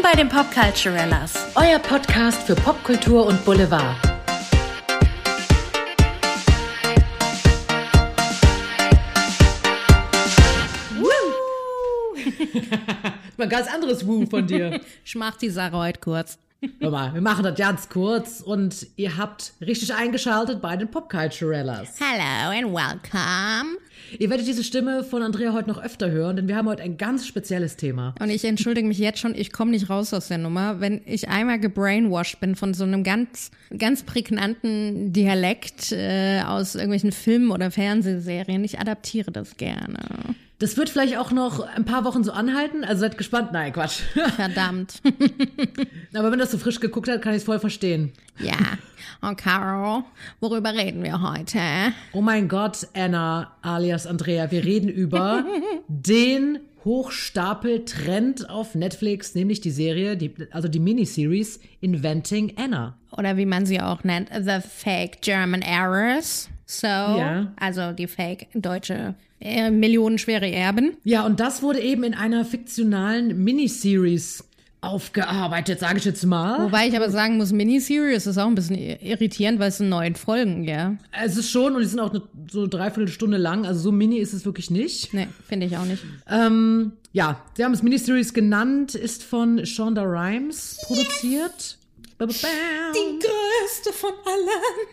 Willkommen bei den Popculturellas, euer Podcast für Popkultur und Boulevard. Mal ein ganz anderes Woo von dir. Ich mach die Sache heute kurz. Hör mal, wir machen das ganz kurz und ihr habt richtig eingeschaltet bei den Popculturellas. Hello and welcome. Ihr werdet diese Stimme von Andrea heute noch öfter hören, denn wir haben heute ein ganz spezielles Thema. Und ich entschuldige mich jetzt schon, ich komme nicht raus aus der Nummer. Wenn ich einmal gebrainwashed bin von so einem ganz, ganz prägnanten Dialekt äh, aus irgendwelchen Filmen oder Fernsehserien, ich adaptiere das gerne. Das wird vielleicht auch noch ein paar Wochen so anhalten, also seid gespannt. Nein, Quatsch. Verdammt. Aber wenn das so frisch geguckt hat, kann ich es voll verstehen. Ja. Und Caro, worüber reden wir heute? Oh mein Gott, Anna alias Andrea, wir reden über den Hochstapel-Trend auf Netflix, nämlich die Serie, die, also die Miniseries Inventing Anna. Oder wie man sie auch nennt, The Fake German Errors. So, Ja. also die fake deutsche äh, millionenschwere Erben. Ja, und das wurde eben in einer fiktionalen Miniseries aufgearbeitet, sage ich jetzt mal. Wobei ich aber sagen muss, Miniseries ist auch ein bisschen irritierend, weil es sind neun Folgen, ja. Es ist schon, und die sind auch so eine Dreiviertelstunde lang, also so mini ist es wirklich nicht. Nee, finde ich auch nicht. Ähm, ja, sie haben es Miniseries genannt, ist von Shonda Rhimes produziert. Ba, bam. größte von allen.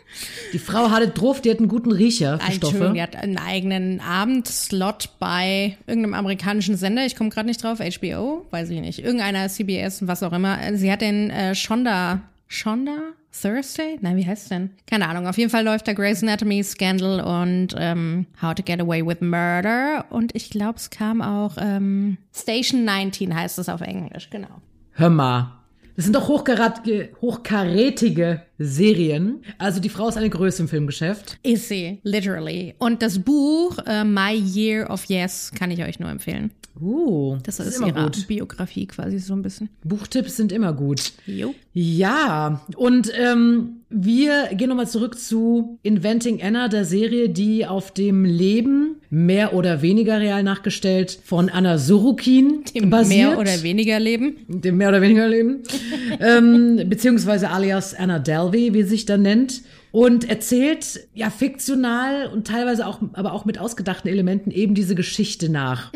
Die Frau hatte drauf, die hat einen guten Riecher für Stoffe. die hat einen eigenen Abendslot bei irgendeinem amerikanischen Sender. Ich komme gerade nicht drauf. HBO? Weiß ich nicht. Irgendeiner CBS, was auch immer. Sie hat den äh, Shonda. Shonda? Thursday? Nein, wie heißt es denn? Keine Ahnung. Auf jeden Fall läuft da Grey's Anatomy, Scandal und ähm, How to Get Away with Murder. Und ich glaube, es kam auch ähm, Station 19 heißt es auf Englisch, genau. Hör mal. Das sind doch hochkarätige, Serien. Also die Frau ist eine Größe im Filmgeschäft. Ist sie, literally. Und das Buch äh, My Year of Yes kann ich euch nur empfehlen. Uh, Das, das ist, ist immer ihre gut. Biografie quasi so ein bisschen. Buchtipps sind immer gut. Jo. Ja, und ähm, wir gehen nochmal zurück zu Inventing Anna, der Serie, die auf dem Leben, mehr oder weniger real nachgestellt, von Anna Sorokin basiert. Mehr oder weniger Leben. dem mehr oder weniger Leben, ähm, beziehungsweise alias Anna Delvey, wie sie sich dann nennt. Und erzählt ja fiktional und teilweise auch, aber auch mit ausgedachten Elementen eben diese Geschichte nach.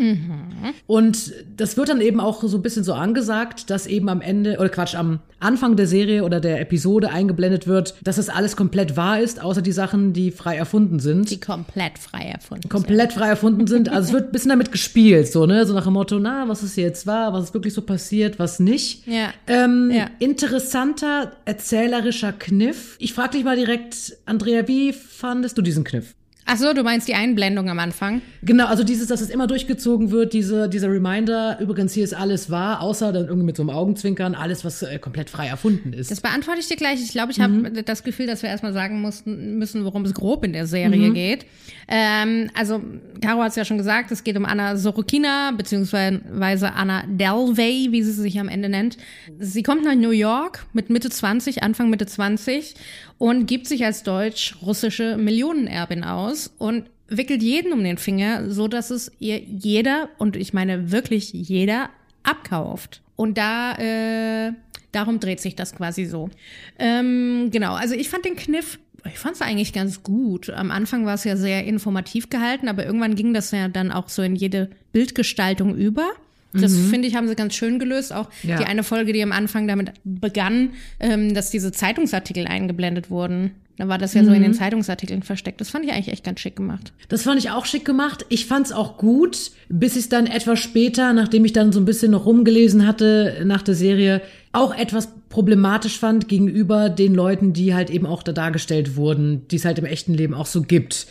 Und das wird dann eben auch so ein bisschen so angesagt, dass eben am Ende, oder Quatsch, am Anfang der Serie oder der Episode eingeblendet wird, dass das alles komplett wahr ist, außer die Sachen, die frei erfunden sind. Die komplett frei erfunden. sind. komplett frei erfunden sind. Also es wird ein bisschen damit gespielt, so, ne? So nach dem Motto, na, was ist jetzt wahr, was ist wirklich so passiert, was nicht. Ja. Ähm, Ja. Interessanter erzählerischer Kniff. Ich frage dich mal direkt, Andrea, wie fandest du diesen Kniff? Ach so, du meinst die Einblendung am Anfang? Genau, also dieses, dass es immer durchgezogen wird, diese, dieser Reminder, übrigens hier ist alles wahr, außer dann irgendwie mit so einem Augenzwinkern, alles, was äh, komplett frei erfunden ist. Das beantworte ich dir gleich. Ich glaube, ich habe das Gefühl, dass wir erstmal sagen mussten, müssen, worum es grob in der Serie geht. Ähm, also, Caro hat es ja schon gesagt, es geht um Anna Sorokina, beziehungsweise Anna Delvey, wie sie sich am Ende nennt. Sie kommt nach New York mit Mitte 20, Anfang Mitte 20 und gibt sich als deutsch-russische Millionenerbin aus und wickelt jeden um den Finger, so dass es ihr jeder, und ich meine wirklich jeder, abkauft. Und da, äh, darum dreht sich das quasi so. Ähm, genau, also ich fand den Kniff, ich fand es eigentlich ganz gut. Am Anfang war es ja sehr informativ gehalten, aber irgendwann ging das ja dann auch so in jede Bildgestaltung über. Das finde ich, haben sie ganz schön gelöst. Auch Ja. die eine Folge, die am Anfang damit begann, ähm, dass diese Zeitungsartikel eingeblendet wurden. Da war das ja so in den Zeitungsartikeln versteckt. Das fand ich eigentlich echt ganz schick gemacht. Das fand ich auch schick gemacht. Ich fand's auch gut, bis ich dann etwas später, nachdem ich dann so ein bisschen noch rumgelesen hatte nach der Serie, auch etwas problematisch fand gegenüber den Leuten, die halt eben auch da dargestellt wurden, die es halt im echten Leben auch so gibt.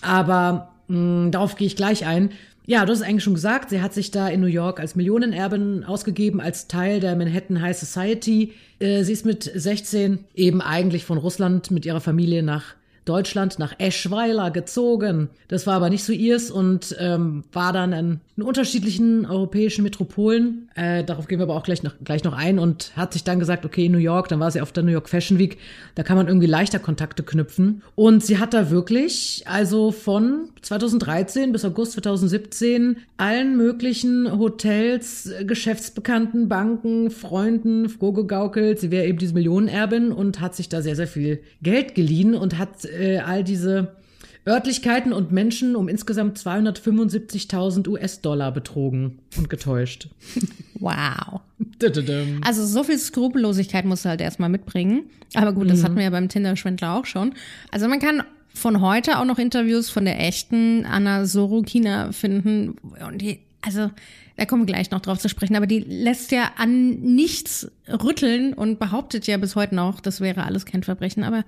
Aber mh, darauf gehe ich gleich ein. Ja, du hast es eigentlich schon gesagt, sie hat sich da in New York als Millionenerbin ausgegeben, als Teil der Manhattan High Society. Äh, sie ist mit 16 eben eigentlich von Russland mit ihrer Familie nach Deutschland nach Eschweiler gezogen. Das war aber nicht so ihrs und ähm, war dann in, in unterschiedlichen europäischen Metropolen. Äh, darauf gehen wir aber auch gleich noch, gleich noch ein und hat sich dann gesagt, okay, New York, dann war sie auf der New York Fashion Week, da kann man irgendwie leichter Kontakte knüpfen. Und sie hat da wirklich, also von 2013 bis August 2017, allen möglichen Hotels, Geschäftsbekannten, Banken, Freunden vorgegaukelt. Sie wäre eben diese Millionenerbin und hat sich da sehr, sehr viel Geld geliehen und hat äh, all diese Örtlichkeiten und Menschen um insgesamt 275.000 US-Dollar betrogen und getäuscht. Wow. also so viel Skrupellosigkeit musst du halt erstmal mitbringen. Aber gut, das mhm. hatten wir ja beim Tinder-Schwindler auch schon. Also man kann von heute auch noch Interviews von der echten Anna Sorokina finden. Und die, also da kommen wir gleich noch drauf zu sprechen, aber die lässt ja an nichts rütteln und behauptet ja bis heute noch, das wäre alles kein Verbrechen. Aber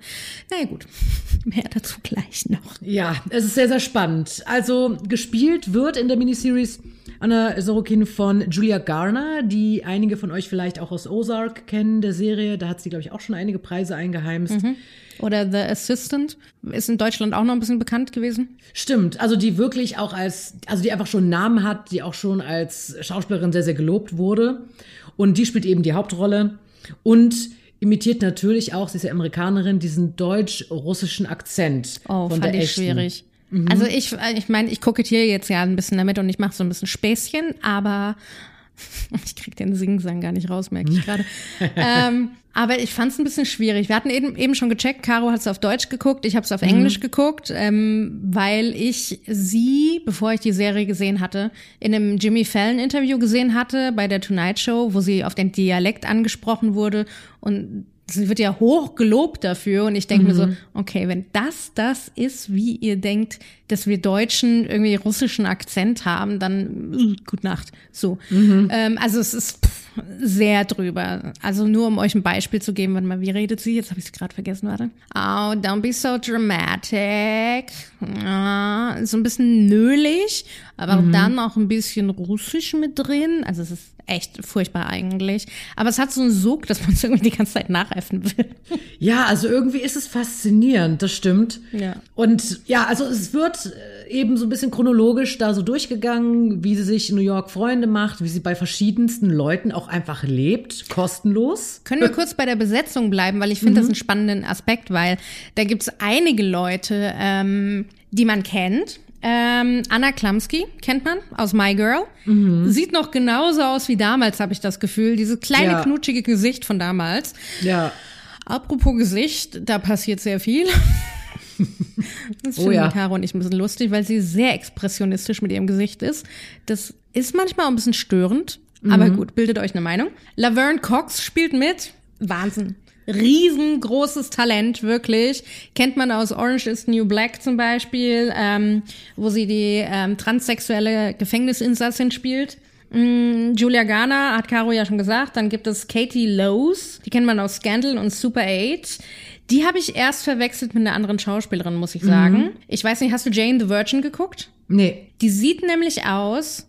naja gut, mehr dazu gleich noch. Ja, es ist sehr, sehr spannend. Also gespielt wird in der Miniseries Anna Sorokin von Julia Garner, die einige von euch vielleicht auch aus Ozark kennen, der Serie. Da hat sie, glaube ich, auch schon einige Preise eingeheimst. Mhm. Oder The Assistant ist in Deutschland auch noch ein bisschen bekannt gewesen. Stimmt, also die wirklich auch als, also die einfach schon einen Namen hat, die auch schon als Schauspielerin sehr, sehr gelobt wurde. Und die spielt eben die Hauptrolle und imitiert natürlich auch, sie ist ja Amerikanerin, diesen deutsch-russischen Akzent. Oh, von fand der ich schwierig. Mhm. Also ich, ich meine, ich kokettiere jetzt ja ein bisschen damit und ich mache so ein bisschen Späßchen, aber ich krieg den Singsang gar nicht raus, merke ich gerade. ähm, aber ich fand es ein bisschen schwierig. Wir hatten eben, eben schon gecheckt, Caro hat es auf Deutsch geguckt, ich habe es auf mhm. Englisch geguckt, ähm, weil ich sie, bevor ich die Serie gesehen hatte, in einem Jimmy Fallon-Interview gesehen hatte bei der Tonight Show, wo sie auf den Dialekt angesprochen wurde und sie wird ja hoch gelobt dafür und ich denke mhm. mir so, mhm. okay, wenn das das ist, wie ihr denkt, dass wir Deutschen irgendwie russischen Akzent haben, dann uh, gut Nacht. So. Mhm. Ähm, also es ist pff, sehr drüber. Also nur um euch ein Beispiel zu geben, warte mal, wie redet sie? Jetzt habe ich es gerade vergessen, warte. Oh, don't be so dramatic. Ah, so ein bisschen nölig, aber mhm. dann auch ein bisschen russisch mit drin. Also es ist echt furchtbar eigentlich. Aber es hat so einen Sog, dass man es irgendwie die ganze Zeit nachäffen will. Ja, also irgendwie ist es faszinierend, das stimmt. Ja. Und ja, also es wird äh, eben so ein bisschen chronologisch da so durchgegangen, wie sie sich in New York Freunde macht, wie sie bei verschiedensten Leuten auch einfach lebt, kostenlos. Können wir kurz bei der Besetzung bleiben, weil ich finde mhm. das einen spannenden Aspekt, weil da gibt es einige Leute, ähm, die man kennt ähm, Anna Klamski kennt man aus My Girl. Mhm. Sieht noch genauso aus wie damals, habe ich das Gefühl. Dieses kleine, ja. knutschige Gesicht von damals. Ja. Apropos Gesicht, da passiert sehr viel. das ist oh, ja. Caro und ich ein bisschen lustig, weil sie sehr expressionistisch mit ihrem Gesicht ist. Das ist manchmal ein bisschen störend, mhm. aber gut, bildet euch eine Meinung. Laverne Cox spielt mit. Wahnsinn riesengroßes Talent, wirklich. Kennt man aus Orange is New Black zum Beispiel, ähm, wo sie die ähm, transsexuelle Gefängnisinsassin spielt. Mm, Julia Garner hat Caro ja schon gesagt. Dann gibt es Katie Lowes, die kennt man aus Scandal und Super 8. Die habe ich erst verwechselt mit einer anderen Schauspielerin, muss ich sagen. Mhm. Ich weiß nicht, hast du Jane the Virgin geguckt? Nee. Die sieht nämlich aus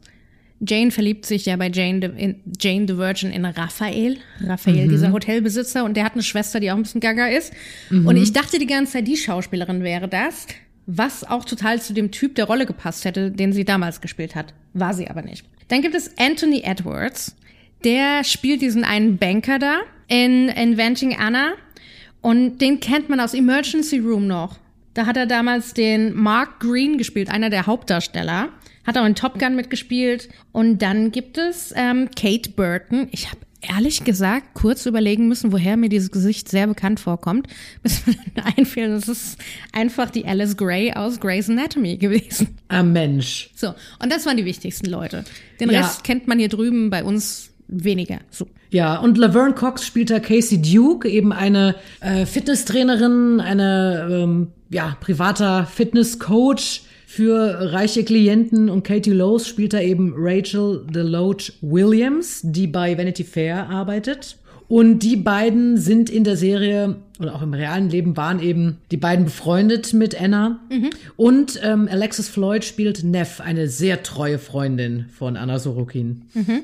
Jane verliebt sich ja bei Jane, the, in, Jane the Virgin in Raphael. Raphael, mhm. dieser Hotelbesitzer, und der hat eine Schwester, die auch ein bisschen gaga ist. Mhm. Und ich dachte die ganze Zeit, die Schauspielerin wäre das, was auch total zu dem Typ der Rolle gepasst hätte, den sie damals gespielt hat. War sie aber nicht. Dann gibt es Anthony Edwards. Der spielt diesen einen Banker da in Inventing Anna. Und den kennt man aus Emergency Room noch. Da hat er damals den Mark Green gespielt, einer der Hauptdarsteller. Hat auch in Top Gun mitgespielt. Und dann gibt es ähm, Kate Burton. Ich habe ehrlich gesagt kurz überlegen müssen, woher mir dieses Gesicht sehr bekannt vorkommt, bis mir dann einfiel, das ist einfach die Alice Gray aus Grey's Anatomy gewesen. Ah, Mensch. So, und das waren die wichtigsten Leute. Den ja. Rest kennt man hier drüben bei uns weniger. So. Ja, und Laverne Cox spielt da Casey Duke, eben eine äh, Fitnesstrainerin, eine ähm, ja, privater Fitnesscoach, für reiche Klienten und Katie Lowe's spielt da eben Rachel DeLoach Williams, die bei Vanity Fair arbeitet. Und die beiden sind in der Serie oder auch im realen Leben waren eben die beiden befreundet mit Anna. Mhm. Und ähm, Alexis Floyd spielt Neff, eine sehr treue Freundin von Anna Sorokin. Mhm.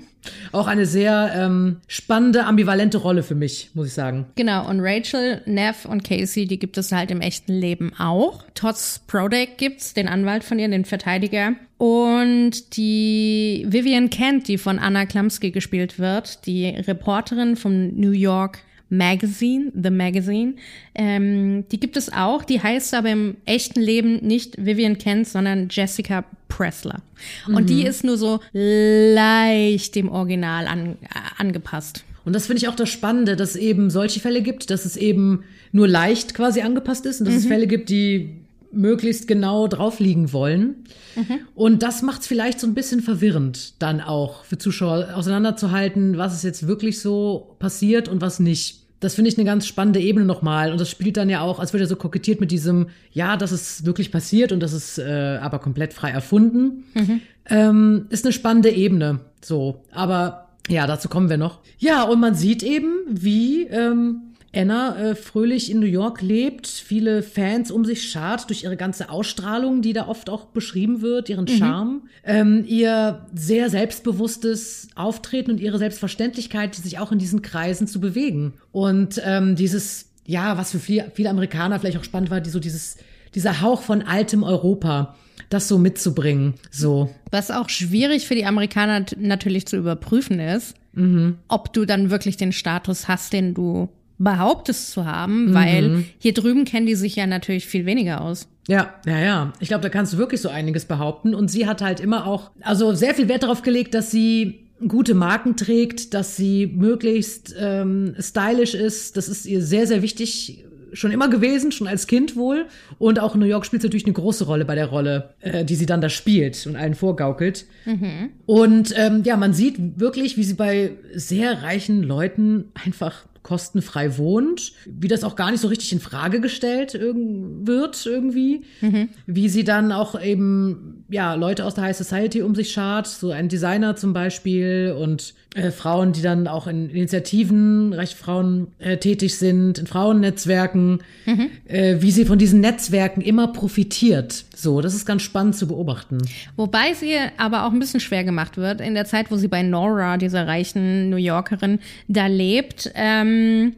Auch eine sehr ähm, spannende, ambivalente Rolle für mich, muss ich sagen. Genau, und Rachel, Neff und Casey, die gibt es halt im echten Leben auch. Tots Prodek gibt's, den Anwalt von ihr, den Verteidiger. Und die Vivian Kent, die von Anna Klamski gespielt wird, die Reporterin vom New York Magazine, The Magazine. Ähm, die gibt es auch. Die heißt aber im echten Leben nicht Vivian Kent, sondern Jessica Pressler. Und mhm. die ist nur so leicht dem Original an, äh, angepasst. Und das finde ich auch das Spannende, dass es eben solche Fälle gibt, dass es eben nur leicht quasi angepasst ist und dass mhm. es Fälle gibt, die möglichst genau drauf liegen wollen. Mhm. Und das macht es vielleicht so ein bisschen verwirrend, dann auch für Zuschauer auseinanderzuhalten, was ist jetzt wirklich so passiert und was nicht. Das finde ich eine ganz spannende Ebene nochmal. Und das spielt dann ja auch, als wird ja so kokettiert mit diesem, ja, das ist wirklich passiert und das ist äh, aber komplett frei erfunden. Mhm. Ähm, ist eine spannende Ebene. So. Aber ja, dazu kommen wir noch. Ja, und man sieht eben, wie ähm, Anna äh, fröhlich in New York lebt, viele Fans um sich schart durch ihre ganze Ausstrahlung, die da oft auch beschrieben wird, ihren mhm. Charme, ähm, ihr sehr selbstbewusstes Auftreten und ihre Selbstverständlichkeit, sich auch in diesen Kreisen zu bewegen. Und ähm, dieses, ja, was für viele, viele Amerikaner vielleicht auch spannend war, die so dieses, dieser Hauch von altem Europa das so mitzubringen. So. Was auch schwierig für die Amerikaner natürlich zu überprüfen ist, mhm. ob du dann wirklich den Status hast, den du behauptest zu haben, weil mhm. hier drüben kennen die sich ja natürlich viel weniger aus. Ja, ja, ja. Ich glaube, da kannst du wirklich so einiges behaupten. Und sie hat halt immer auch, also sehr viel Wert darauf gelegt, dass sie gute Marken trägt, dass sie möglichst ähm, stylisch ist. Das ist ihr sehr, sehr wichtig schon immer gewesen, schon als Kind wohl. Und auch in New York spielt sie natürlich eine große Rolle bei der Rolle, äh, die sie dann da spielt und allen vorgaukelt. Mhm. Und ähm, ja, man sieht wirklich, wie sie bei sehr reichen Leuten einfach kostenfrei wohnt, wie das auch gar nicht so richtig in Frage gestellt wird irgendwie, mhm. wie sie dann auch eben ja Leute aus der High Society um sich schart, so ein Designer zum Beispiel und äh, Frauen, die dann auch in Initiativen, recht Frauen äh, tätig sind, in Frauennetzwerken, mhm. äh, wie sie von diesen Netzwerken immer profitiert. So, das ist ganz spannend zu beobachten. Wobei sie aber auch ein bisschen schwer gemacht wird in der Zeit, wo sie bei Nora, dieser reichen New Yorkerin, da lebt. Ähm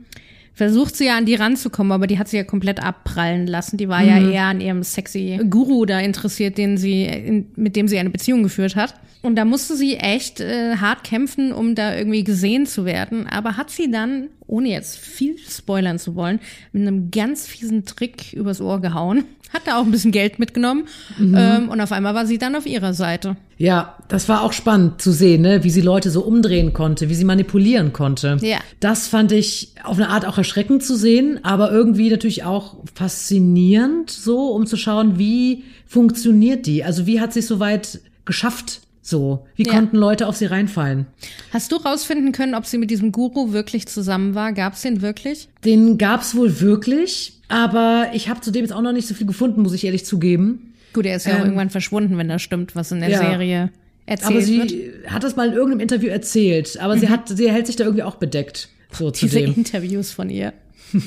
versucht sie ja an die ranzukommen, aber die hat sie ja komplett abprallen lassen. Die war mhm. ja eher an ihrem sexy Guru da interessiert, den sie, in, mit dem sie eine Beziehung geführt hat. Und da musste sie echt äh, hart kämpfen, um da irgendwie gesehen zu werden. Aber hat sie dann, ohne jetzt viel spoilern zu wollen, mit einem ganz fiesen Trick übers Ohr gehauen. Hat da auch ein bisschen Geld mitgenommen. Mhm. Ähm, und auf einmal war sie dann auf ihrer Seite. Ja, das war auch spannend zu sehen, ne? wie sie Leute so umdrehen konnte, wie sie manipulieren konnte. Ja. Das fand ich auf eine Art auch erschreckend zu sehen, aber irgendwie natürlich auch faszinierend, so, um zu schauen, wie funktioniert die? Also wie hat sie es so weit geschafft, so, wie ja. konnten Leute auf sie reinfallen? Hast du rausfinden können, ob sie mit diesem Guru wirklich zusammen war? Gab es den wirklich? Den gab es wohl wirklich, aber ich habe zudem jetzt auch noch nicht so viel gefunden, muss ich ehrlich zugeben. Gut, er ist ja ähm, auch irgendwann verschwunden, wenn das stimmt, was in der ja. Serie erzählt aber sie wird. hat das mal in irgendeinem Interview erzählt, aber mhm. sie hat, sie hält sich da irgendwie auch bedeckt. So Diese Interviews von ihr.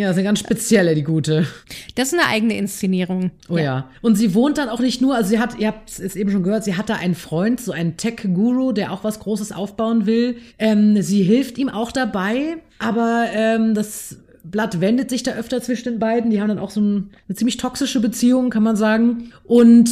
Ja, das ist eine ganz spezielle, die gute. Das ist eine eigene Inszenierung. Oh ja. ja. Und sie wohnt dann auch nicht nur, also sie hat, ihr habt es eben schon gehört, sie hat da einen Freund, so einen Tech-Guru, der auch was Großes aufbauen will. Ähm, sie hilft ihm auch dabei, aber ähm, das Blatt wendet sich da öfter zwischen den beiden. Die haben dann auch so ein, eine ziemlich toxische Beziehung, kann man sagen. Und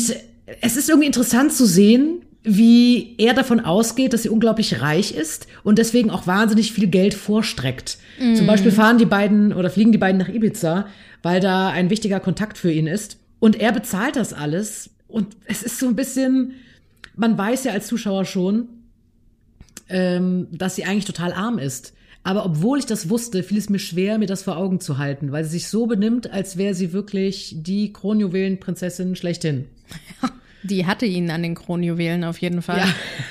es ist irgendwie interessant zu sehen, wie er davon ausgeht, dass sie unglaublich reich ist und deswegen auch wahnsinnig viel Geld vorstreckt. Mm. Zum Beispiel fahren die beiden oder fliegen die beiden nach Ibiza, weil da ein wichtiger Kontakt für ihn ist. Und er bezahlt das alles. Und es ist so ein bisschen, man weiß ja als Zuschauer schon, ähm, dass sie eigentlich total arm ist. Aber obwohl ich das wusste, fiel es mir schwer, mir das vor Augen zu halten, weil sie sich so benimmt, als wäre sie wirklich die Kronjuwelenprinzessin schlechthin. Die hatte ihn an den Kronjuwelen auf jeden Fall.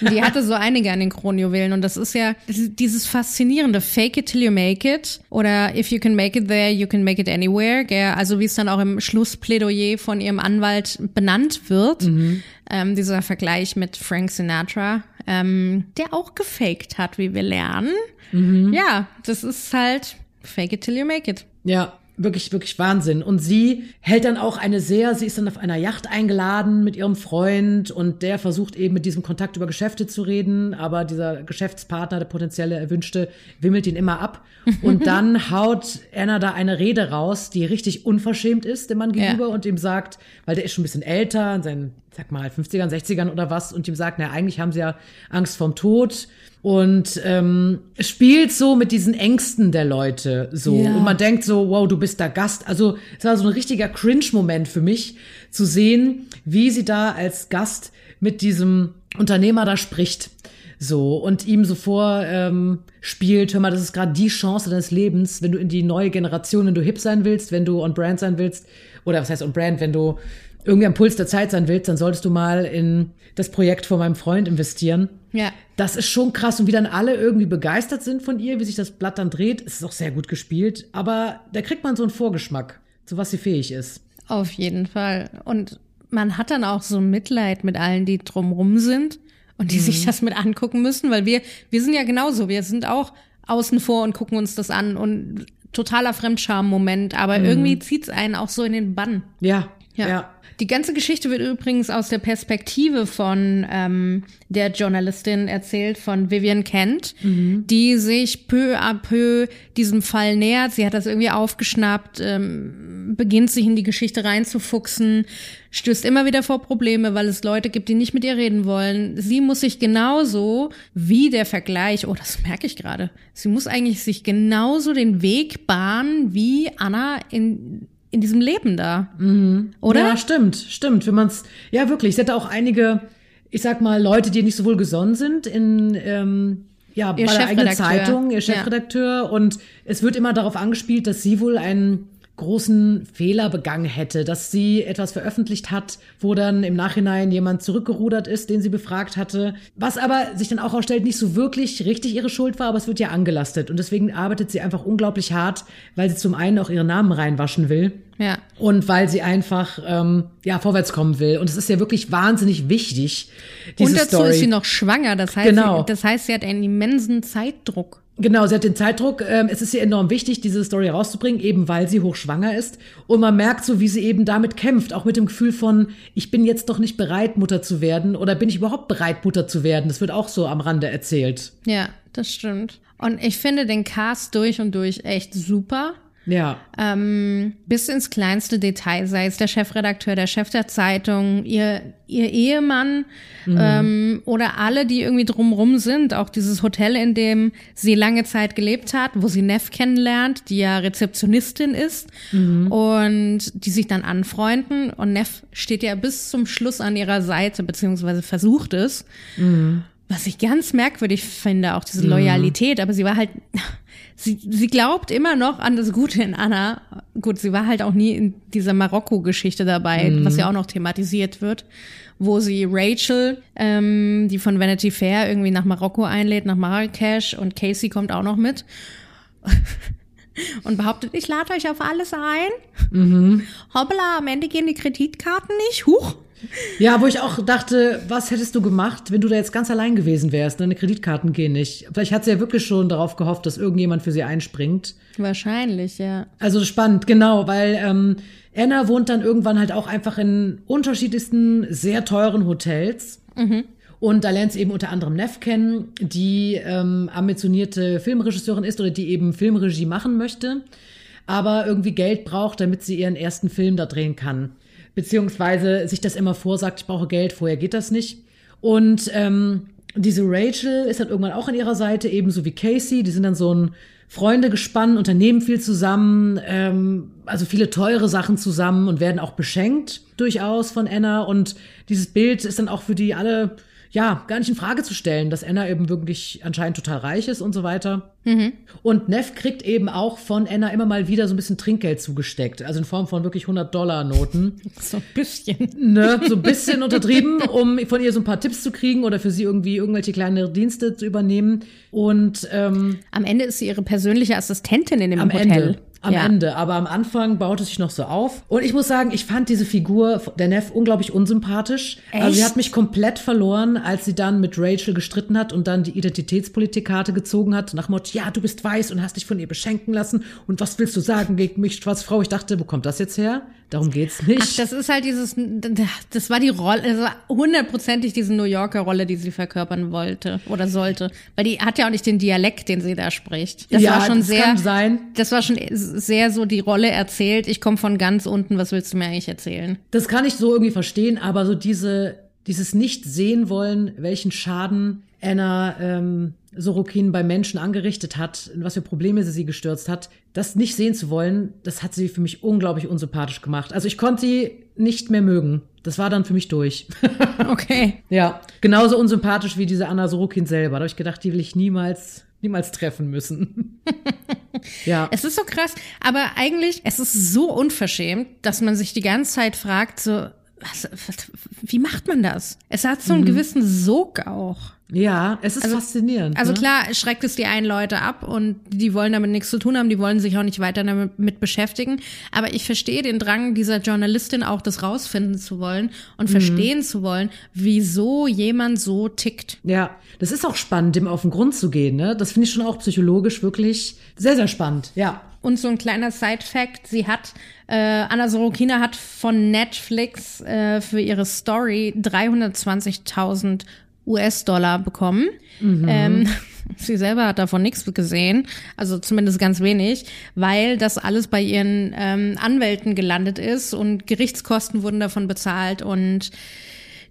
Ja. Die hatte so einige an den Kronjuwelen und das ist ja dieses faszinierende Fake it till you make it oder if you can make it there, you can make it anywhere. Also wie es dann auch im Schlussplädoyer von ihrem Anwalt benannt wird. Mhm. Ähm, dieser Vergleich mit Frank Sinatra, ähm, der auch gefaked hat, wie wir lernen. Mhm. Ja, das ist halt fake it till you make it. Ja, wirklich, wirklich Wahnsinn. Und sie hält dann auch eine sehr, sie ist dann auf einer Yacht eingeladen mit ihrem Freund und der versucht eben mit diesem Kontakt über Geschäfte zu reden, aber dieser Geschäftspartner, der potenzielle Erwünschte, wimmelt ihn immer ab. Und dann haut Anna da eine Rede raus, die richtig unverschämt ist dem Mann gegenüber ja. und ihm sagt, weil der ist schon ein bisschen älter, in seinen, sag mal, 50ern, 60ern oder was, und ihm sagt, na, eigentlich haben sie ja Angst vorm Tod und ähm, spielt so mit diesen Ängsten der Leute so. Ja. Und man denkt so, wow, du bist da Gast. Also es war so ein richtiger Cringe-Moment für mich, zu sehen, wie sie da als Gast mit diesem Unternehmer da spricht. So, und ihm so vor ähm, spielt, hör mal, das ist gerade die Chance deines Lebens, wenn du in die neue Generation, wenn du hip sein willst, wenn du on brand sein willst, oder was heißt on brand, wenn du irgendwie am Puls der Zeit sein willst, dann solltest du mal in das Projekt von meinem Freund investieren. Ja. Das ist schon krass und wie dann alle irgendwie begeistert sind von ihr, wie sich das Blatt dann dreht, ist auch sehr gut gespielt, aber da kriegt man so einen Vorgeschmack, zu was sie fähig ist. Auf jeden Fall. Und man hat dann auch so Mitleid mit allen, die drumrum sind und die mhm. sich das mit angucken müssen, weil wir, wir sind ja genauso, wir sind auch außen vor und gucken uns das an und totaler Fremdscham-Moment, aber mhm. irgendwie zieht's einen auch so in den Bann. Ja, ja. ja. Die ganze Geschichte wird übrigens aus der Perspektive von ähm, der Journalistin erzählt, von Vivian Kent, mhm. die sich peu à peu diesem Fall nähert. Sie hat das irgendwie aufgeschnappt, ähm, beginnt sich in die Geschichte reinzufuchsen, stößt immer wieder vor Probleme, weil es Leute gibt, die nicht mit ihr reden wollen. Sie muss sich genauso wie der Vergleich, oh, das merke ich gerade, sie muss eigentlich sich genauso den Weg bahnen wie Anna in in diesem Leben da. Mhm. Oder? Ja, stimmt, stimmt. Wenn man es, ja wirklich, es hätte auch einige, ich sag mal, Leute, die nicht so wohl gesonnen sind in, ähm, ja, ihr bei der eigenen Zeitung, ihr Chefredakteur. Ja. Und es wird immer darauf angespielt, dass sie wohl einen großen Fehler begangen hätte, dass sie etwas veröffentlicht hat, wo dann im Nachhinein jemand zurückgerudert ist, den sie befragt hatte, was aber sich dann auch ausstellt, nicht so wirklich richtig ihre Schuld war, aber es wird ja angelastet und deswegen arbeitet sie einfach unglaublich hart, weil sie zum einen auch ihren Namen reinwaschen will. Ja. Und weil sie einfach ähm, ja vorwärts kommen will. Und es ist ja wirklich wahnsinnig wichtig. Diese und dazu Story. ist sie noch schwanger. Das heißt, genau. sie, das heißt, sie hat einen immensen Zeitdruck. Genau, sie hat den Zeitdruck. Ähm, es ist ihr enorm wichtig, diese Story rauszubringen, eben weil sie hochschwanger ist. Und man merkt so, wie sie eben damit kämpft, auch mit dem Gefühl von, ich bin jetzt doch nicht bereit, Mutter zu werden. Oder bin ich überhaupt bereit, Mutter zu werden? Das wird auch so am Rande erzählt. Ja, das stimmt. Und ich finde den Cast durch und durch echt super. Ja. Ähm, bis ins kleinste Detail, sei es der Chefredakteur, der Chef der Zeitung, ihr, ihr Ehemann mhm. ähm, oder alle, die irgendwie drumrum sind. Auch dieses Hotel, in dem sie lange Zeit gelebt hat, wo sie Neff kennenlernt, die ja Rezeptionistin ist mhm. und die sich dann anfreunden. Und Neff steht ja bis zum Schluss an ihrer Seite, beziehungsweise versucht es. Mhm. Was ich ganz merkwürdig finde, auch diese mhm. Loyalität, aber sie war halt sie, sie glaubt immer noch an das Gute in Anna. Gut, sie war halt auch nie in dieser Marokko-Geschichte dabei, mhm. was ja auch noch thematisiert wird, wo sie Rachel, ähm, die von Vanity Fair irgendwie nach Marokko einlädt, nach Marrakesch und Casey kommt auch noch mit. und behauptet, ich lade euch auf alles ein. Mhm. Hoppla, am Ende gehen die Kreditkarten nicht. Huch. Ja, wo ich auch dachte, was hättest du gemacht, wenn du da jetzt ganz allein gewesen wärst? Deine Kreditkarten gehen nicht. Vielleicht hat sie ja wirklich schon darauf gehofft, dass irgendjemand für sie einspringt. Wahrscheinlich, ja. Also spannend, genau, weil ähm, Anna wohnt dann irgendwann halt auch einfach in unterschiedlichsten, sehr teuren Hotels. Mhm. Und da lernt sie eben unter anderem Neff kennen, die ähm, ambitionierte Filmregisseurin ist oder die eben Filmregie machen möchte, aber irgendwie Geld braucht, damit sie ihren ersten Film da drehen kann beziehungsweise sich das immer vorsagt, ich brauche Geld, vorher geht das nicht. Und ähm, diese Rachel ist dann irgendwann auch an ihrer Seite, ebenso wie Casey. Die sind dann so ein Freunde gespannt, unternehmen viel zusammen, ähm, also viele teure Sachen zusammen und werden auch beschenkt durchaus von Anna. Und dieses Bild ist dann auch für die alle ja, gar nicht in Frage zu stellen, dass Anna eben wirklich anscheinend total reich ist und so weiter. Mhm. Und Neff kriegt eben auch von Anna immer mal wieder so ein bisschen Trinkgeld zugesteckt, also in Form von wirklich 100-Dollar-Noten. So ein bisschen. Ne, so ein bisschen untertrieben, um von ihr so ein paar Tipps zu kriegen oder für sie irgendwie irgendwelche kleine Dienste zu übernehmen. Und ähm, am Ende ist sie ihre persönliche Assistentin in dem am Hotel. Ende. Am Ja. Ende. Aber am Anfang baut es sich noch so auf. Und ich muss sagen, ich fand diese Figur der Neff unglaublich unsympathisch. Also sie Echt? hat mich komplett verloren, als sie dann mit Rachel gestritten hat und dann die Identitätspolitikkarte gezogen hat. Nach Motto, ja, du bist weiß und hast dich von ihr beschenken lassen. Und was willst du sagen gegen mich, schwarze Frau? Ich dachte, wo kommt das jetzt her? Darum geht's nicht. Ach, das ist halt dieses, das war die Rolle, also hundertprozentig diese New Yorker Rolle, die sie verkörpern wollte oder sollte. Weil die hat ja auch nicht den Dialekt, den sie da spricht. Das Ja, war schon das sehr, kann sein. das war schon sehr so die Rolle erzählt. Ich komme von ganz unten, was willst du mir eigentlich erzählen? Das kann ich so irgendwie verstehen, aber so diese, dieses nicht sehen wollen, welchen Schaden Anna ähm, Sorokin bei Menschen angerichtet hat, in was für Probleme sie sie gestürzt hat, das nicht sehen zu wollen, das hat sie für mich unglaublich unsympathisch gemacht. Also ich konnte sie nicht mehr mögen. Das war dann für mich durch. Okay. ja, genauso unsympathisch wie diese Anna Sorokin selber. Da habe ich gedacht, die will ich niemals, niemals treffen müssen. ja. Es ist so krass, aber eigentlich, es ist so unverschämt, dass man sich die ganze Zeit fragt, so, was, was, wie macht man das? Es hat so einen gewissen Sog auch. Ja, es ist faszinierend. Also ne? klar, schreckt es die einen Leute ab und die wollen damit nichts zu tun haben, die wollen sich auch nicht weiter damit mit beschäftigen. Aber ich verstehe den Drang dieser Journalistin auch, das rausfinden zu wollen und verstehen zu wollen, wieso jemand so tickt. Ja, das ist auch spannend, dem auf den Grund zu gehen. Ne? Das finde ich schon auch psychologisch wirklich sehr, sehr spannend. Ja. Und so ein kleiner Side-Fact, sie hat, äh, Anna Sorokina hat von Netflix äh, für ihre Story 320.000 US-Dollar bekommen. Ähm, sie selber hat davon nichts gesehen, also zumindest ganz wenig, weil das alles bei ihren ähm, Anwälten gelandet ist und Gerichtskosten wurden davon bezahlt und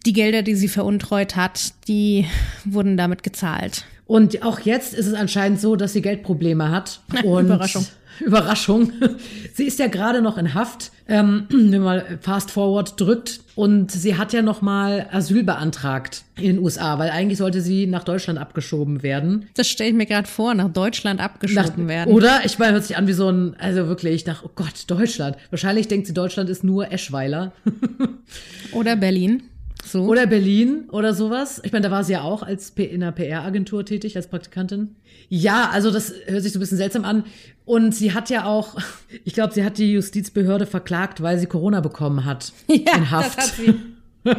die Gelder, die sie veruntreut hat, die wurden damit gezahlt. Und auch jetzt ist es anscheinend so, dass sie Geldprobleme hat. Und Überraschung. Überraschung. Sie ist ja gerade noch in Haft, ähm, wenn man mal Fast Forward drückt. Und sie hat ja noch mal Asyl beantragt in den USA, weil eigentlich sollte sie nach Deutschland abgeschoben werden. Das stelle ich mir gerade vor, nach Deutschland abgeschoben Nach, werden. Oder? Ich meine, hört sich an wie so ein, also wirklich, ich dachte, oh Gott, Deutschland. Wahrscheinlich denkt sie, Deutschland ist nur Eschweiler. Oder Berlin. So. Oder Berlin oder sowas. Ich meine, da war sie ja auch als P in einer PR-Agentur tätig, als Praktikantin. Ja, also das hört sich so ein bisschen seltsam an. Und sie hat ja auch, ich glaube, sie hat die Justizbehörde verklagt, weil sie Corona bekommen hat. ja, in Haft. das hat sie.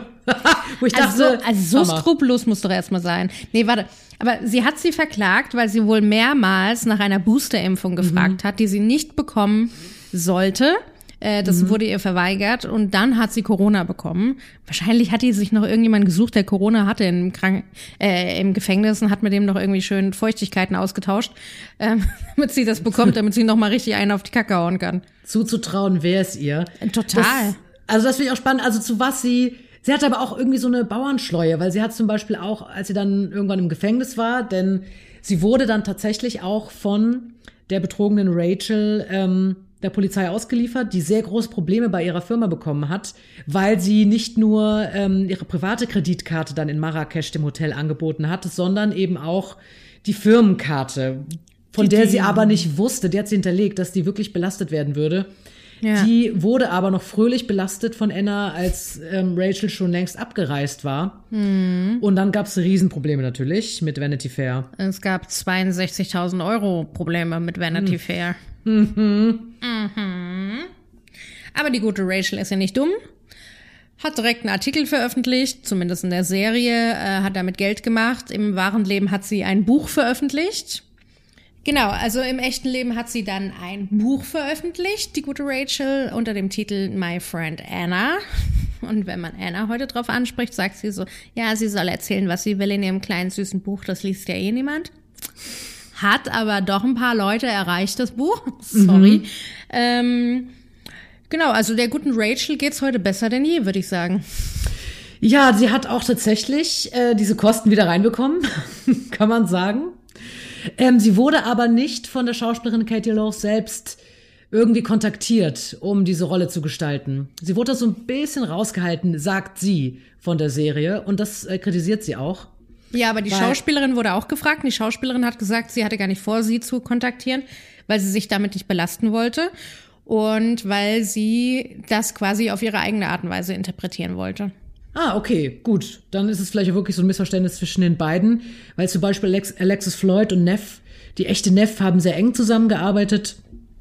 Wo ich Also, dachte, so, also so Hammer. skrupellos muss doch erstmal sein. Nee, warte. Aber sie hat sie verklagt, weil sie wohl mehrmals nach einer Boosterimpfung gefragt hat, die sie nicht bekommen sollte. Äh, das wurde ihr verweigert und dann hat sie Corona bekommen. Wahrscheinlich hat die sich noch irgendjemand gesucht, der Corona hatte im, Krank äh, im Gefängnis und hat mit dem noch irgendwie schön Feuchtigkeiten ausgetauscht, ähm, damit sie das bekommt, damit sie noch mal richtig einen auf die Kacke hauen kann. zuzutrauen, wer es ihr. Total. Das, also das finde ich auch spannend. Also zu was sie, sie hat aber auch irgendwie so eine Bauernschleue, weil sie hat zum Beispiel auch, als sie dann irgendwann im Gefängnis war, denn sie wurde dann tatsächlich auch von der betrogenen Rachel ähm, der Polizei ausgeliefert, die sehr große Probleme bei ihrer Firma bekommen hat, weil sie nicht nur ähm, ihre private Kreditkarte dann in Marrakesch dem Hotel angeboten hat, sondern eben auch die Firmenkarte, von Die- der sie aber nicht wusste, die hat sie hinterlegt, dass die wirklich belastet werden würde. Ja. Die wurde aber noch fröhlich belastet von Anna, als ähm, Rachel schon längst abgereist war. Mhm. Und dann gab es Riesenprobleme natürlich mit Vanity Fair. Es gab 62.000 Euro Probleme mit Vanity Hm. Fair. Mhm. Aber die gute Rachel ist ja nicht dumm. Hat direkt einen Artikel veröffentlicht, zumindest in der Serie, äh, hat damit Geld gemacht. Im wahren Leben hat sie ein Buch veröffentlicht. Genau, also im echten Leben hat sie dann ein Buch veröffentlicht, die gute Rachel, unter dem Titel My Friend Anna. Und wenn man Anna heute drauf anspricht, sagt sie so, ja, sie soll erzählen, was sie will in ihrem kleinen süßen Buch, das liest ja eh niemand. Hat aber doch ein paar Leute erreicht, das Buch. Sorry. Ähm, genau, also der guten Rachel geht's heute besser denn je, würde ich sagen. Ja, sie hat auch tatsächlich äh, diese Kosten wieder reinbekommen, kann man sagen. Ähm, sie wurde aber nicht von der Schauspielerin Katie Lowe selbst irgendwie kontaktiert, um diese Rolle zu gestalten. Sie wurde so ein bisschen rausgehalten, sagt sie von der Serie, und das äh, kritisiert sie auch. Ja, aber die Schauspielerin wurde auch gefragt. Die Schauspielerin hat gesagt, sie hatte gar nicht vor, sie zu kontaktieren, weil sie sich damit nicht belasten wollte und weil sie das quasi auf ihre eigene Art und Weise interpretieren wollte. Ah, okay, gut. Dann ist es vielleicht auch wirklich so ein Missverständnis zwischen den beiden, weil zum Beispiel Alex, Alexis Floyd und Neff, die echte Neff, haben sehr eng zusammengearbeitet.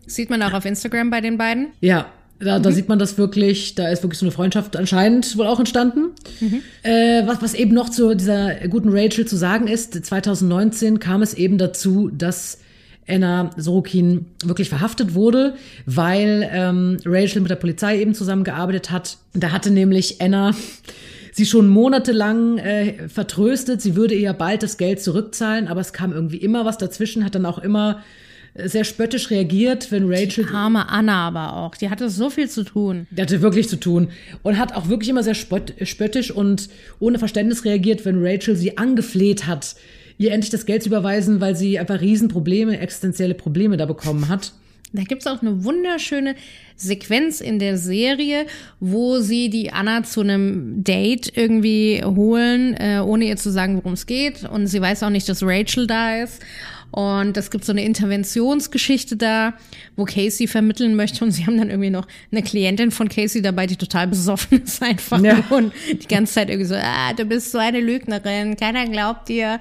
Sieht man auch auf Instagram bei den beiden? Ja, da, da mhm. sieht man das wirklich, da ist wirklich so eine Freundschaft anscheinend wohl auch entstanden. Mhm. Äh, was, was eben noch zu dieser guten Rachel zu sagen ist, 2019 kam es eben dazu, dass Anna Sorokin wirklich verhaftet wurde, weil ähm, Rachel mit der Polizei eben zusammengearbeitet hat. Da hatte nämlich Anna sie schon monatelang äh, vertröstet, sie würde ihr bald das Geld zurückzahlen, aber es kam irgendwie immer was dazwischen, hat dann auch immer sehr spöttisch reagiert, wenn Rachel. Die arme Anna aber auch. Die hatte so viel zu tun. Die hatte wirklich zu tun. Und hat auch wirklich immer sehr spöttisch und ohne Verständnis reagiert, wenn Rachel sie angefleht hat, ihr endlich das Geld zu überweisen, weil sie einfach Riesenprobleme, existenzielle Probleme da bekommen hat. Da gibt's auch eine wunderschöne Sequenz in der Serie, wo sie die Anna zu einem Date irgendwie holen, äh, ohne ihr zu sagen, worum es geht. Und sie weiß auch nicht, dass Rachel da ist. Und es gibt so eine Interventionsgeschichte da, wo Casey vermitteln möchte. Und sie haben dann irgendwie noch eine Klientin von Casey dabei, die total besoffen ist einfach ja. und die ganze Zeit irgendwie so, ah, du bist so eine Lügnerin, keiner glaubt dir.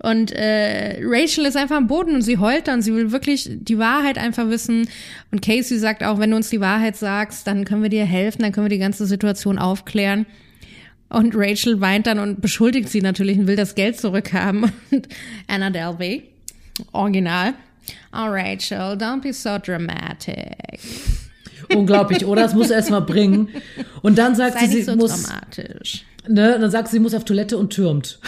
Und äh, Rachel ist einfach am Boden und sie heult dann. Sie will wirklich die Wahrheit einfach wissen. Und Casey sagt auch, wenn du uns die Wahrheit sagst, dann können wir dir helfen, dann können wir die ganze Situation aufklären. Und Rachel weint dann und beschuldigt sie natürlich und will das Geld zurückhaben. Und Anna Delvey Original. Oh, Rachel, don't be so dramatic. Unglaublich, oder? Das muss er erst mal bringen. Und dann sagt Sei sie, sie so muss. Dramatisch. Ne, dann sagt sie, sie muss auf Toilette und türmt.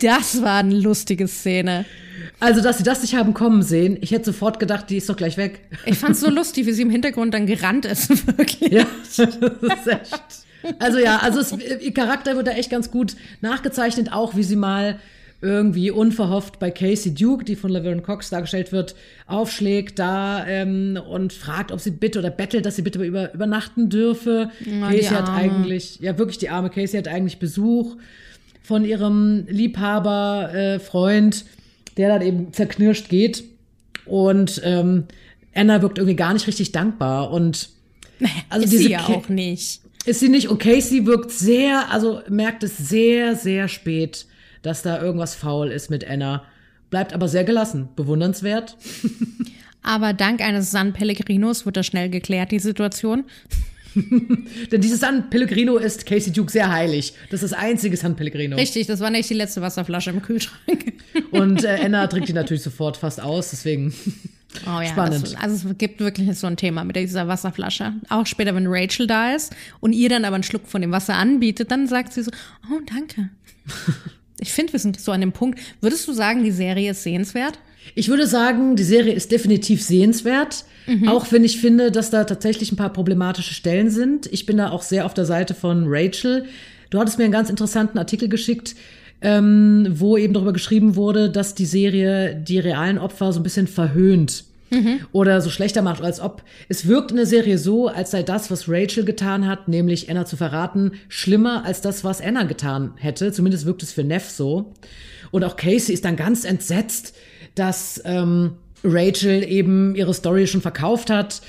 Das war eine lustige Szene. Also, dass sie das nicht haben kommen sehen, ich hätte sofort gedacht, die ist doch gleich weg. Ich fand's so lustig, wie sie im Hintergrund dann gerannt ist, wirklich. Ja, das ist echt. Also ja, also es, ihr Charakter wird da echt ganz gut nachgezeichnet, auch wie sie mal irgendwie unverhofft bei Casey Duke, die von Laverne Cox dargestellt wird, aufschlägt da ähm, und fragt, ob sie bitte oder bettelt, dass sie bitte über, übernachten dürfe. Oh, Casey hat eigentlich, ja wirklich die arme Casey hat eigentlich Besuch von ihrem Liebhaber, äh, Freund, der dann eben zerknirscht geht. Und ähm, Anna wirkt irgendwie gar nicht richtig dankbar. Und also ist diese sie ja auch nicht. Ist sie nicht. Und Casey wirkt sehr, also merkt es sehr, sehr spät dass da irgendwas faul ist mit Anna. Bleibt aber sehr gelassen. Bewundernswert. aber dank eines San Pellegrinos wird das schnell geklärt, die Situation. Denn dieses San Pellegrino ist Casey Duke sehr heilig. Das ist das einzige San Pellegrino. Richtig, das war nicht die letzte Wasserflasche im Kühlschrank. Und äh, Anna trinkt die natürlich sofort fast aus, deswegen. Oh ja, Spannend. Das, also es gibt wirklich so ein Thema mit dieser Wasserflasche. Auch später, wenn Rachel da ist und ihr dann aber einen Schluck von dem Wasser anbietet, dann sagt sie so, oh, danke. Ich finde, wir sind so an dem Punkt. Würdest du sagen, die Serie ist sehenswert? Ich würde sagen, die Serie ist definitiv sehenswert. Mhm. Auch wenn ich finde, dass da tatsächlich ein paar problematische Stellen sind. Ich bin da auch sehr auf der Seite von Rachel. Du hattest mir einen ganz interessanten Artikel geschickt, ähm, wo eben darüber geschrieben wurde, dass die Serie die realen Opfer so ein bisschen verhöhnt mhm. oder so schlechter macht, als ob es wirkt in der Serie so, als sei das, was Rachel getan hat, nämlich Anna zu verraten, schlimmer als das, was Anna getan hätte. Zumindest wirkt es für Neff so. Und auch Casey ist dann ganz entsetzt, dass ähm, Rachel eben ihre Story schon verkauft hat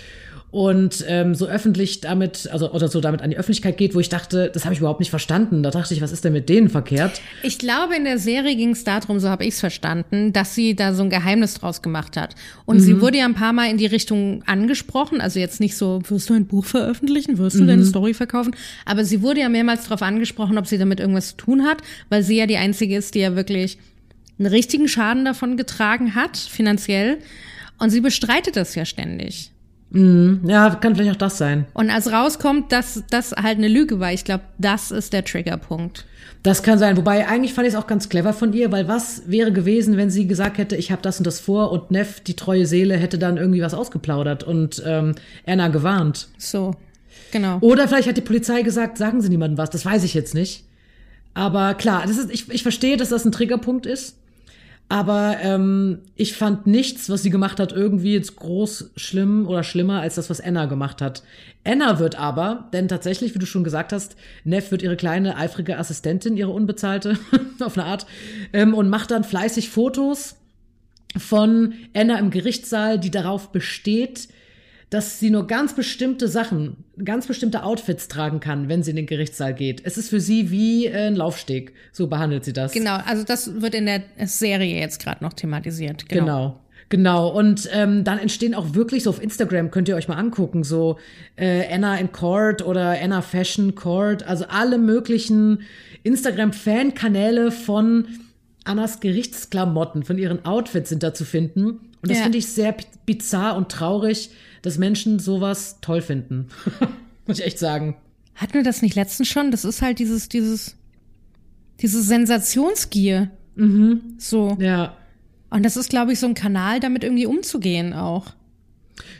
und ähm, so öffentlich damit, also oder so damit an die Öffentlichkeit geht, wo ich dachte, das habe ich überhaupt nicht verstanden. Da dachte ich, was ist denn mit denen verkehrt? Ich glaube, in der Serie ging es darum, so habe ich es verstanden, dass sie da so ein Geheimnis draus gemacht hat. Und mhm. sie wurde ja ein paar Mal in die Richtung angesprochen, also jetzt nicht so, wirst du ein Buch veröffentlichen, wirst du mhm. deine Story verkaufen, aber sie wurde ja mehrmals darauf angesprochen, ob sie damit irgendwas zu tun hat, weil sie ja die einzige ist, die ja wirklich einen richtigen Schaden davon getragen hat, finanziell. Und sie bestreitet das ja ständig. Mhm. Ja, kann vielleicht auch das sein. Und als rauskommt, dass das halt eine Lüge war, ich glaube, das ist der Triggerpunkt. Das kann sein. Wobei eigentlich fand ich es auch ganz clever von ihr, weil was wäre gewesen, wenn sie gesagt hätte, ich habe das und das vor und Neff, die treue Seele, hätte dann irgendwie was ausgeplaudert und ähm, Anna gewarnt. So, genau. Oder vielleicht hat die Polizei gesagt, sagen Sie niemandem was. Das weiß ich jetzt nicht. Aber klar, das ist, ich, ich verstehe, dass das ein Triggerpunkt ist. Aber ähm, ich fand nichts, was sie gemacht hat, irgendwie jetzt groß schlimm oder schlimmer als das, was Anna gemacht hat. Anna wird aber, denn tatsächlich, wie du schon gesagt hast, Neff wird ihre kleine, eifrige Assistentin, ihre unbezahlte, auf eine Art, ähm, und macht dann fleißig Fotos von Anna im Gerichtssaal, die darauf besteht, dass sie nur ganz bestimmte Sachen, ganz bestimmte Outfits tragen kann, wenn sie in den Gerichtssaal geht. Es ist für sie wie ein Laufsteg. So behandelt sie das. Genau, also das wird in der Serie jetzt gerade noch thematisiert. Genau. genau. Genau, und ähm, dann entstehen auch wirklich so auf Instagram, könnt ihr euch mal angucken, so äh, Anna in Court oder Anna Fashion Court, also alle möglichen Instagram-Fan-Kanäle von Annas Gerichtsklamotten, von ihren Outfits sind da zu finden. Und das ja. finde ich sehr bizarr und traurig, dass Menschen sowas toll finden. Muss ich echt sagen. Hatten wir das nicht letztens schon? Das ist halt dieses, dieses, dieses Sensationsgier. Mhm. So. Ja. Und das ist, glaube ich, so ein Kanal, damit irgendwie umzugehen auch.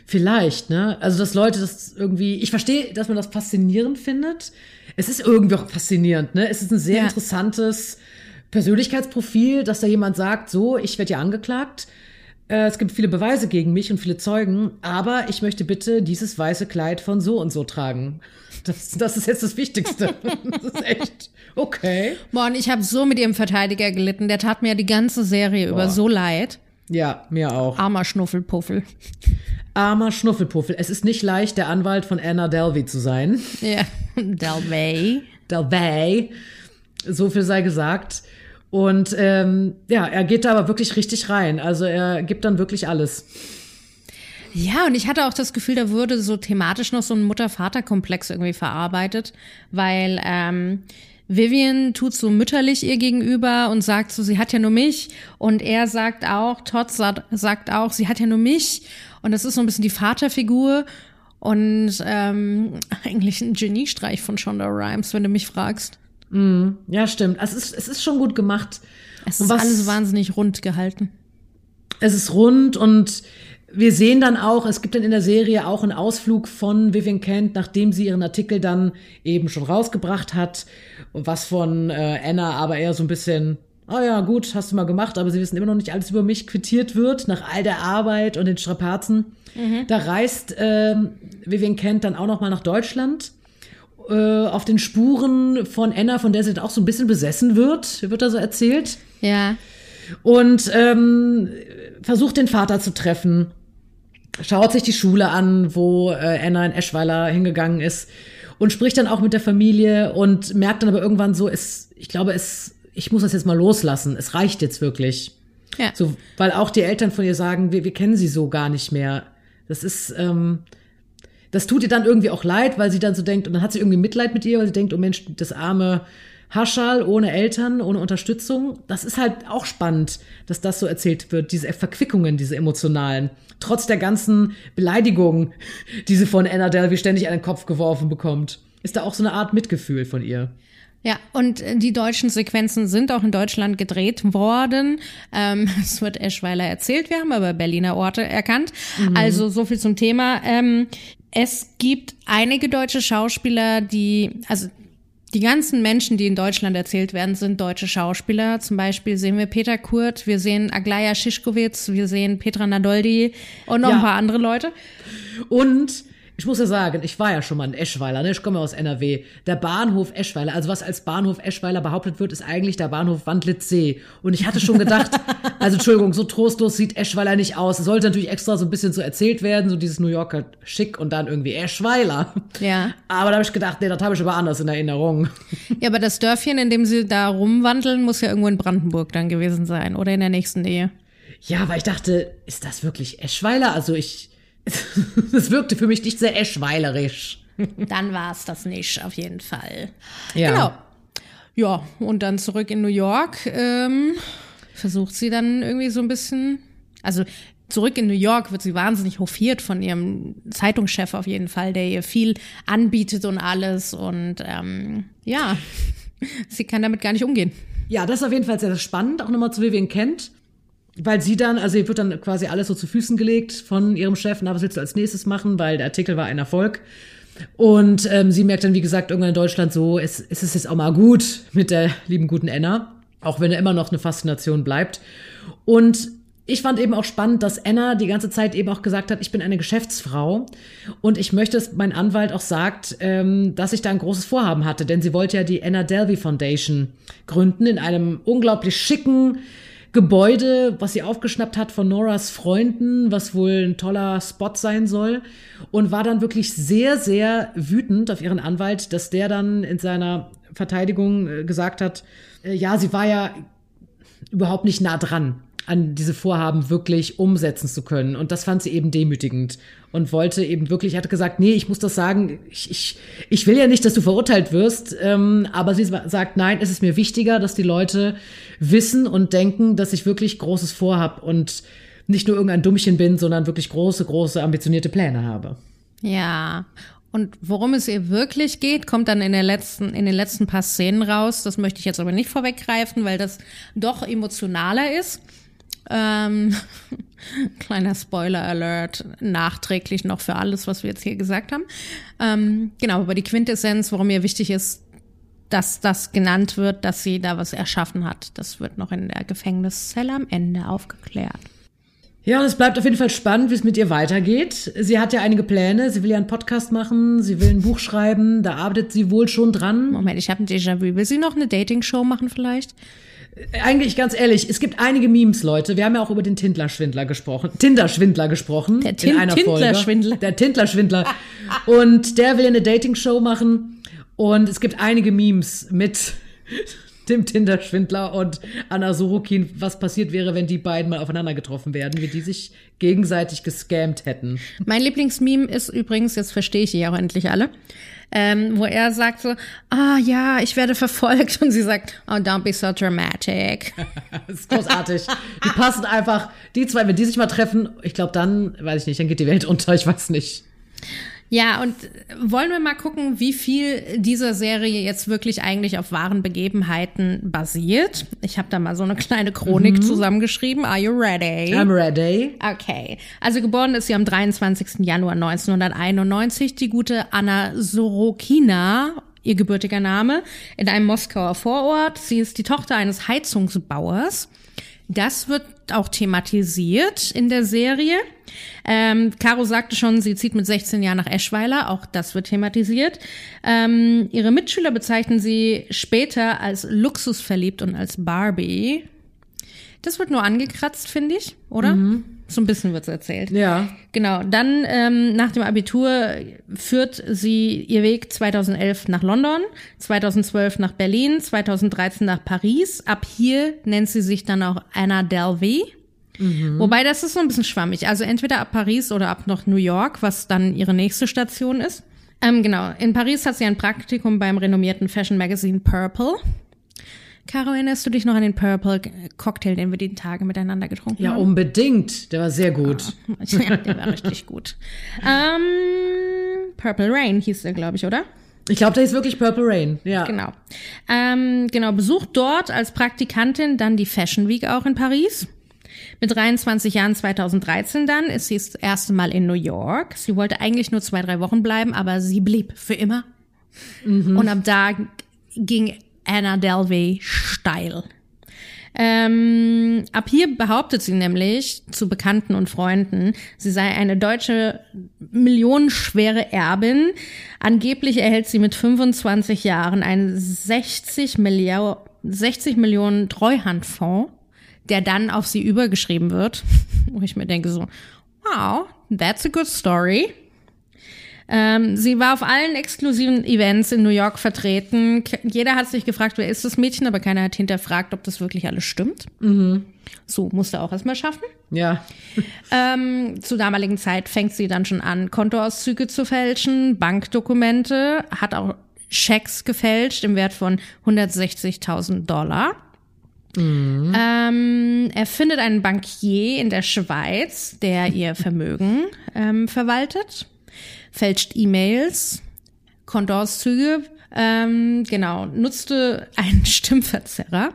Vielleicht, ne? Also, dass Leute das irgendwie, ich verstehe, dass man das faszinierend findet. Es ist irgendwie auch faszinierend, ne? Es ist ein sehr ja. interessantes Persönlichkeitsprofil, dass da jemand sagt, so, ich werde ja angeklagt. Äh, es gibt viele Beweise gegen mich und viele Zeugen, aber ich möchte bitte dieses weiße Kleid von so und so tragen. Das, das ist jetzt das Wichtigste. das ist echt okay. Boah, und ich habe so mit ihrem Verteidiger gelitten. Der tat mir die ganze Serie Boah. über so leid. Ja, mir auch. Armer Schnuffelpuffel. Armer Schnuffelpuffel. Es ist nicht leicht, der Anwalt von Anna Delvey zu sein. Ja, Delvey. Delvey. So viel sei gesagt. Und ähm, ja, er geht da aber wirklich richtig rein. Also er gibt dann wirklich alles. Ja, und ich hatte auch das Gefühl, da würde so thematisch noch so ein Mutter-Vater-Komplex irgendwie verarbeitet, weil ähm, Vivian tut so mütterlich ihr gegenüber und sagt so, sie hat ja nur mich. Und er sagt auch, Todd sagt auch, sie hat ja nur mich. Und das ist so ein bisschen die Vaterfigur. Und ähm, eigentlich ein Geniestreich von Shonda Rhimes, wenn du mich fragst. Mm, ja, stimmt. Also es ist, es ist schon gut gemacht. Es ist was, alles wahnsinnig rund gehalten. Es ist rund und wir sehen dann auch, es gibt dann in der Serie auch einen Ausflug von Vivian Kent, nachdem sie ihren Artikel dann eben schon rausgebracht hat, was von äh, Anna aber eher so ein bisschen, oh ja, gut, hast du mal gemacht, aber sie wissen immer noch nicht alles über mich, quittiert wird, nach all der Arbeit und den Strapazen. Mhm. Da reist äh, Vivian Kent dann auch noch mal nach Deutschland äh, auf den Spuren von Anna, von der sie dann auch so ein bisschen besessen wird, wird da so erzählt. Ja. Und ähm, versucht den Vater zu treffen schaut sich die Schule an, wo äh, Anna in Eschweiler hingegangen ist und spricht dann auch mit der Familie und merkt dann aber irgendwann so, es, ich glaube, es, ich muss das jetzt mal loslassen. Es reicht jetzt wirklich. Ja. So, weil auch die Eltern von ihr sagen, wir, wir kennen sie so gar nicht mehr. Das ist, ähm, das tut ihr dann irgendwie auch leid, weil sie dann so denkt, und dann hat sie irgendwie Mitleid mit ihr, weil sie denkt, oh Mensch, das arme Haschal ohne Eltern, ohne Unterstützung. Das ist halt auch spannend, dass das so erzählt wird, diese Verquickungen, diese emotionalen. Trotz der ganzen Beleidigungen, die sie von Anna Delvey ständig an den Kopf geworfen bekommt, ist da auch so eine Art Mitgefühl von ihr. Ja, und äh, die deutschen Sequenzen sind auch in Deutschland gedreht worden. Ähm, es wird Eschweiler erzählt, wir haben aber Berliner Orte erkannt. Mhm. Also so viel zum Thema. Ähm, es gibt einige deutsche Schauspieler, die, also die ganzen Menschen, die in Deutschland erzählt werden, sind deutsche Schauspieler. Zum Beispiel sehen wir Peter Kurt, wir sehen Aglaya Schischkowitz, wir sehen Petra Nadoldi und noch ja. ein paar andere Leute. Und ich muss ja sagen, ich war ja schon mal in Eschweiler, ne? ich komme aus NRW. Der Bahnhof Eschweiler, also was als Bahnhof Eschweiler behauptet wird, ist eigentlich der Bahnhof Wandlitzsee. Und ich hatte schon gedacht, also Entschuldigung, so trostlos sieht Eschweiler nicht aus. Es sollte natürlich extra so ein bisschen so erzählt werden, so dieses New Yorker Schick und dann irgendwie Eschweiler. Ja. Aber da habe ich gedacht, nee, das habe ich aber anders in Erinnerung. Ja, aber das Dörfchen, in dem sie da rumwandeln, muss ja irgendwo in Brandenburg dann gewesen sein oder in der nächsten Nähe. Ja, weil ich dachte, ist das wirklich Eschweiler? Also ich Es wirkte für mich nicht sehr eschweilerisch. Dann war es das nicht, auf jeden Fall. Ja. Genau. Ja, und dann zurück in New York. Ähm, versucht sie dann irgendwie so ein bisschen. Also zurück in New York wird sie wahnsinnig hofiert von ihrem Zeitungschef auf jeden Fall, der ihr viel anbietet und alles. Und ähm, ja, sie kann damit gar nicht umgehen. Ja, das ist auf jeden Fall sehr spannend, auch nochmal zu Vivian Kent weil sie dann, also ihr wird dann quasi alles so zu Füßen gelegt von ihrem Chef, na, was willst du als nächstes machen, weil der Artikel war ein Erfolg. Und ähm, sie merkt dann, wie gesagt, irgendwann in Deutschland so, es, es ist jetzt auch mal gut mit der lieben guten Anna, auch wenn er immer noch eine Faszination bleibt. Und ich fand eben auch spannend, dass Anna die ganze Zeit eben auch gesagt hat, ich bin eine Geschäftsfrau und ich möchte, dass mein Anwalt auch sagt, ähm, dass ich da ein großes Vorhaben hatte, denn sie wollte ja die Anna Delvey Foundation gründen in einem unglaublich schicken, Gebäude, was sie aufgeschnappt hat von Noras Freunden, was wohl ein toller Spot sein soll. Und war dann wirklich sehr, sehr wütend auf ihren Anwalt, dass der dann in seiner Verteidigung äh, gesagt hat, äh, ja, sie war ja überhaupt nicht nah dran. an diese Vorhaben wirklich umsetzen zu können. Und das fand sie eben demütigend und wollte eben wirklich, hatte gesagt, nee, ich muss das sagen, ich, ich, ich will ja nicht, dass du verurteilt wirst, ähm, aber sie sagt, nein, es ist mir wichtiger, dass die Leute wissen und denken, dass ich wirklich Großes vorhab und nicht nur irgendein Dummchen bin, sondern wirklich große, große, ambitionierte Pläne habe. Ja. Und worum es ihr wirklich geht, kommt dann in, der letzten, in den letzten paar Szenen raus. Das möchte ich jetzt aber nicht vorweggreifen, weil das doch emotionaler ist. Ähm, kleiner Spoiler-Alert, nachträglich noch für alles, was wir jetzt hier gesagt haben. Ähm, genau, aber die Quintessenz, warum mir wichtig ist, dass das genannt wird, dass sie da was erschaffen hat, das wird noch in der Gefängniszelle am Ende aufgeklärt. Ja, und es bleibt auf jeden Fall spannend, wie es mit ihr weitergeht. Sie hat ja einige Pläne. Sie will ja einen Podcast machen, sie will ein Buch schreiben, da arbeitet sie wohl schon dran. Moment, ich habe ein Déjà-vu. Will sie noch eine Dating-Show machen vielleicht? Eigentlich ganz ehrlich, es gibt einige Memes, Leute. Wir haben ja auch über den Tindler-Schwindler gesprochen. Tinder-Schwindler gesprochen. Der Tin in einer Tindler-Schwindler. Der Tindler-Schwindler. und der will eine Dating-Show machen. Und es gibt einige Memes mit dem Tinder-Schwindler und Anna Sorokin, was passiert wäre, wenn die beiden mal aufeinander getroffen werden, wie die sich gegenseitig gescammt hätten. Mein Lieblingsmeme ist übrigens, jetzt verstehe ich die auch endlich alle, ähm, wo er sagt so, ah ja, ich werde verfolgt und sie sagt, oh, don't be so dramatic. das ist großartig. Die passen einfach, die zwei, wenn die sich mal treffen, ich glaube dann, weiß ich nicht, dann geht die Welt unter, ich weiß nicht. Ja, und wollen wir mal gucken, wie viel dieser Serie jetzt wirklich eigentlich auf wahren Begebenheiten basiert? Ich habe da mal so eine kleine Chronik mhm. zusammengeschrieben. Are you ready? I'm ready. Okay. Also geboren ist sie am 23. Januar 1991, die gute Anna Sorokina ihr gebürtiger Name, in einem Moskauer Vorort. Sie ist die Tochter eines Heizungsbauers. Das wird auch thematisiert in der Serie. Ähm, Caro sagte schon, sie zieht mit 16 Jahren nach Eschweiler. Auch das wird thematisiert. Ähm, ihre Mitschüler bezeichnen sie später als luxusverliebt und als Barbie. Das wird nur angekratzt, finde ich, oder? Mhm. So ein bisschen wird's erzählt. Ja. Genau. Dann ähm, nach dem Abitur führt sie ihr Weg 2011 nach London, 2012 nach Berlin, 2013 nach Paris. Ab hier nennt sie sich dann auch Anna Delvey. Mhm. Wobei das ist so ein bisschen schwammig. Also entweder ab Paris oder ab noch New York, was dann ihre nächste Station ist. Ähm, genau. In Paris hat sie ein Praktikum beim renommierten Fashion Magazine Purple. Caro, erinnerst du dich noch an den Purple Cocktail, den wir die Tage miteinander getrunken ja, haben? Ja, unbedingt. Der war sehr gut. Ja, der war richtig gut. Ähm, Purple Rain hieß der, glaube ich, oder? Ich glaube, der ist wirklich Purple Rain, ja. Genau. Ähm, genau, besucht dort als Praktikantin dann die Fashion Week auch in Paris. Mit 23 Jahren 2013 dann ist sie das erste Mal in New York. Sie wollte eigentlich nur zwei, drei Wochen bleiben, aber sie blieb für immer. Mhm. Und ab da ging Anna Delvey steil. Ähm, ab hier behauptet sie nämlich zu Bekannten und Freunden, sie sei eine deutsche millionenschwere Erbin. Angeblich erhält sie mit 25 Jahren einen 60, Milliard, 60 Millionen Treuhandfonds, der dann auf sie übergeschrieben wird. Wo ich mir denke so, wow, that's a good story. Ähm, sie war auf allen exklusiven Events in New York vertreten. Jeder hat sich gefragt, wer ist das Mädchen, aber keiner hat hinterfragt, ob das wirklich alles stimmt. Mhm. So, musste auch erstmal schaffen. Ja. Ähm, zur damaligen Zeit fängt sie dann schon an, Kontoauszüge zu fälschen, Bankdokumente, hat auch Schecks gefälscht im Wert von 160.000 Dollar. Mhm. Ähm, er findet einen Bankier in der Schweiz, der ihr Vermögen ähm, verwaltet fälscht E-Mails, Kontoauszüge, ähm, genau, nutzte einen Stimmverzerrer,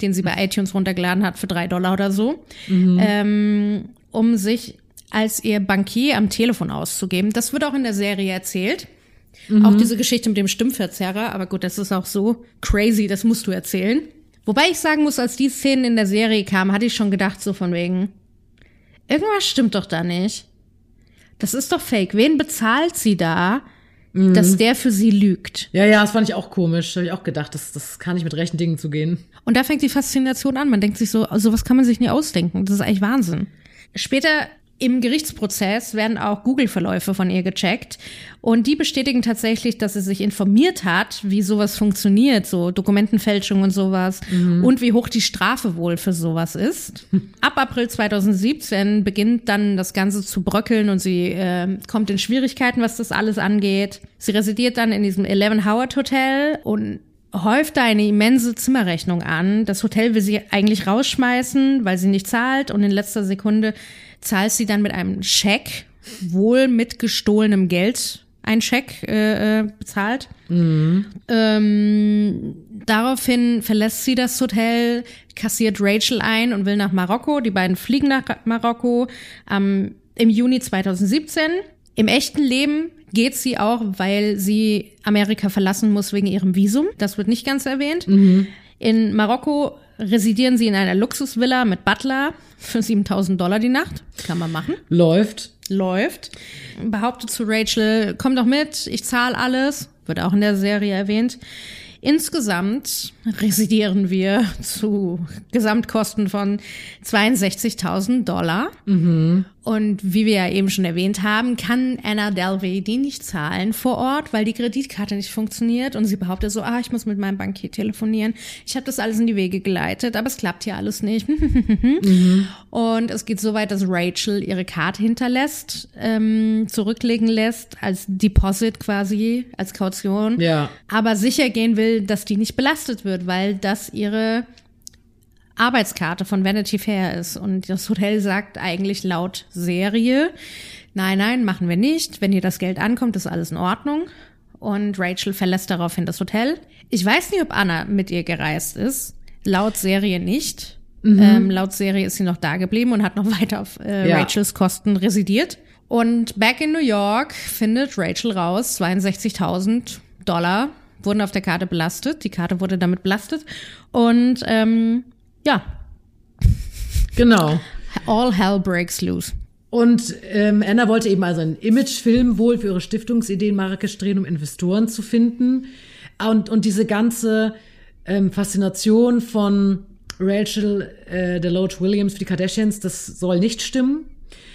den sie bei iTunes runtergeladen hat für drei Dollar oder so, mhm. ähm, um sich als ihr Bankier am Telefon auszugeben. Das wird auch in der Serie erzählt. Mhm. Auch diese Geschichte mit dem Stimmverzerrer, aber gut, das ist auch so crazy, das musst du erzählen. Wobei ich sagen muss, als die Szenen in der Serie kamen, hatte ich schon gedacht, so von wegen, irgendwas stimmt doch da nicht das ist doch fake. Wen bezahlt sie da, mhm. dass der für sie lügt? Ja, ja, das fand ich auch komisch. Habe ich auch gedacht, das, das kann nicht mit rechten Dingen zugehen. Und da fängt die Faszination an. Man denkt sich so, sowas kann man sich nie ausdenken. Das ist eigentlich Wahnsinn. Später Im Gerichtsprozess werden auch Google-Verläufe von ihr gecheckt und die bestätigen tatsächlich, dass sie sich informiert hat, wie sowas funktioniert, so Dokumentenfälschung und sowas mhm. und wie hoch die Strafe wohl für sowas ist. Ab April 2017 beginnt dann das Ganze zu bröckeln und sie äh, kommt in Schwierigkeiten, was das alles angeht. Sie residiert dann in diesem Eleven Howard Hotel und häuft da eine immense Zimmerrechnung an. Das Hotel will sie eigentlich rausschmeißen, weil sie nicht zahlt und in letzter Sekunde zahlt sie dann mit einem Scheck, wohl mit gestohlenem Geld, ein Scheck äh, äh, bezahlt. Mhm. Ähm, daraufhin verlässt sie das Hotel, kassiert Rachel ein und will nach Marokko. Die beiden fliegen nach Marokko ähm, im Juni 2017. Im echten Leben geht sie auch, weil sie Amerika verlassen muss wegen ihrem Visum. Das wird nicht ganz erwähnt. Mhm. In Marokko residieren sie in einer Luxusvilla mit Butler für 7000 Dollar die Nacht. Kann man machen. Läuft. Läuft. Behauptet zu Rachel, komm doch mit, ich zahle alles. Wird auch in der Serie erwähnt. Insgesamt residieren wir zu Gesamtkosten von 62.000 Dollar. Mhm. Und wie wir ja eben schon erwähnt haben, kann Anna Delvey die nicht zahlen vor Ort, weil die Kreditkarte nicht funktioniert. Und sie behauptet so, ah, ich muss mit meinem Bankier telefonieren. Ich habe das alles in die Wege geleitet, aber es klappt hier alles nicht. mhm. Und es geht so weit, dass Rachel ihre Karte hinterlässt, ähm, zurücklegen lässt, als Deposit quasi, als Kaution. Ja. Aber sicher gehen will, dass die nicht belastet wird, weil das ihre Arbeitskarte von Vanity Fair ist. Und das Hotel sagt eigentlich laut Serie, nein, nein, machen wir nicht. Wenn dir das Geld ankommt, ist alles in Ordnung. Und Rachel verlässt daraufhin das Hotel. Ich weiß nicht, ob Anna mit ihr gereist ist. Laut Serie nicht. Mhm. Ähm, laut Serie ist sie noch da geblieben und hat noch weiter auf äh, ja. Rachels Kosten residiert. Und back in New York findet Rachel raus, 62.000 Dollar wurden auf der Karte belastet. Die Karte wurde damit belastet. Und ähm, ja. Genau. All hell breaks loose. Und ähm, Anna wollte eben also einen Imagefilm wohl für ihre Stiftungsideen Marrakesch drehen, um Investoren zu finden. Und, und diese ganze ähm, Faszination von Rachel äh, Deloach Williams für die Kardashians, das soll nicht stimmen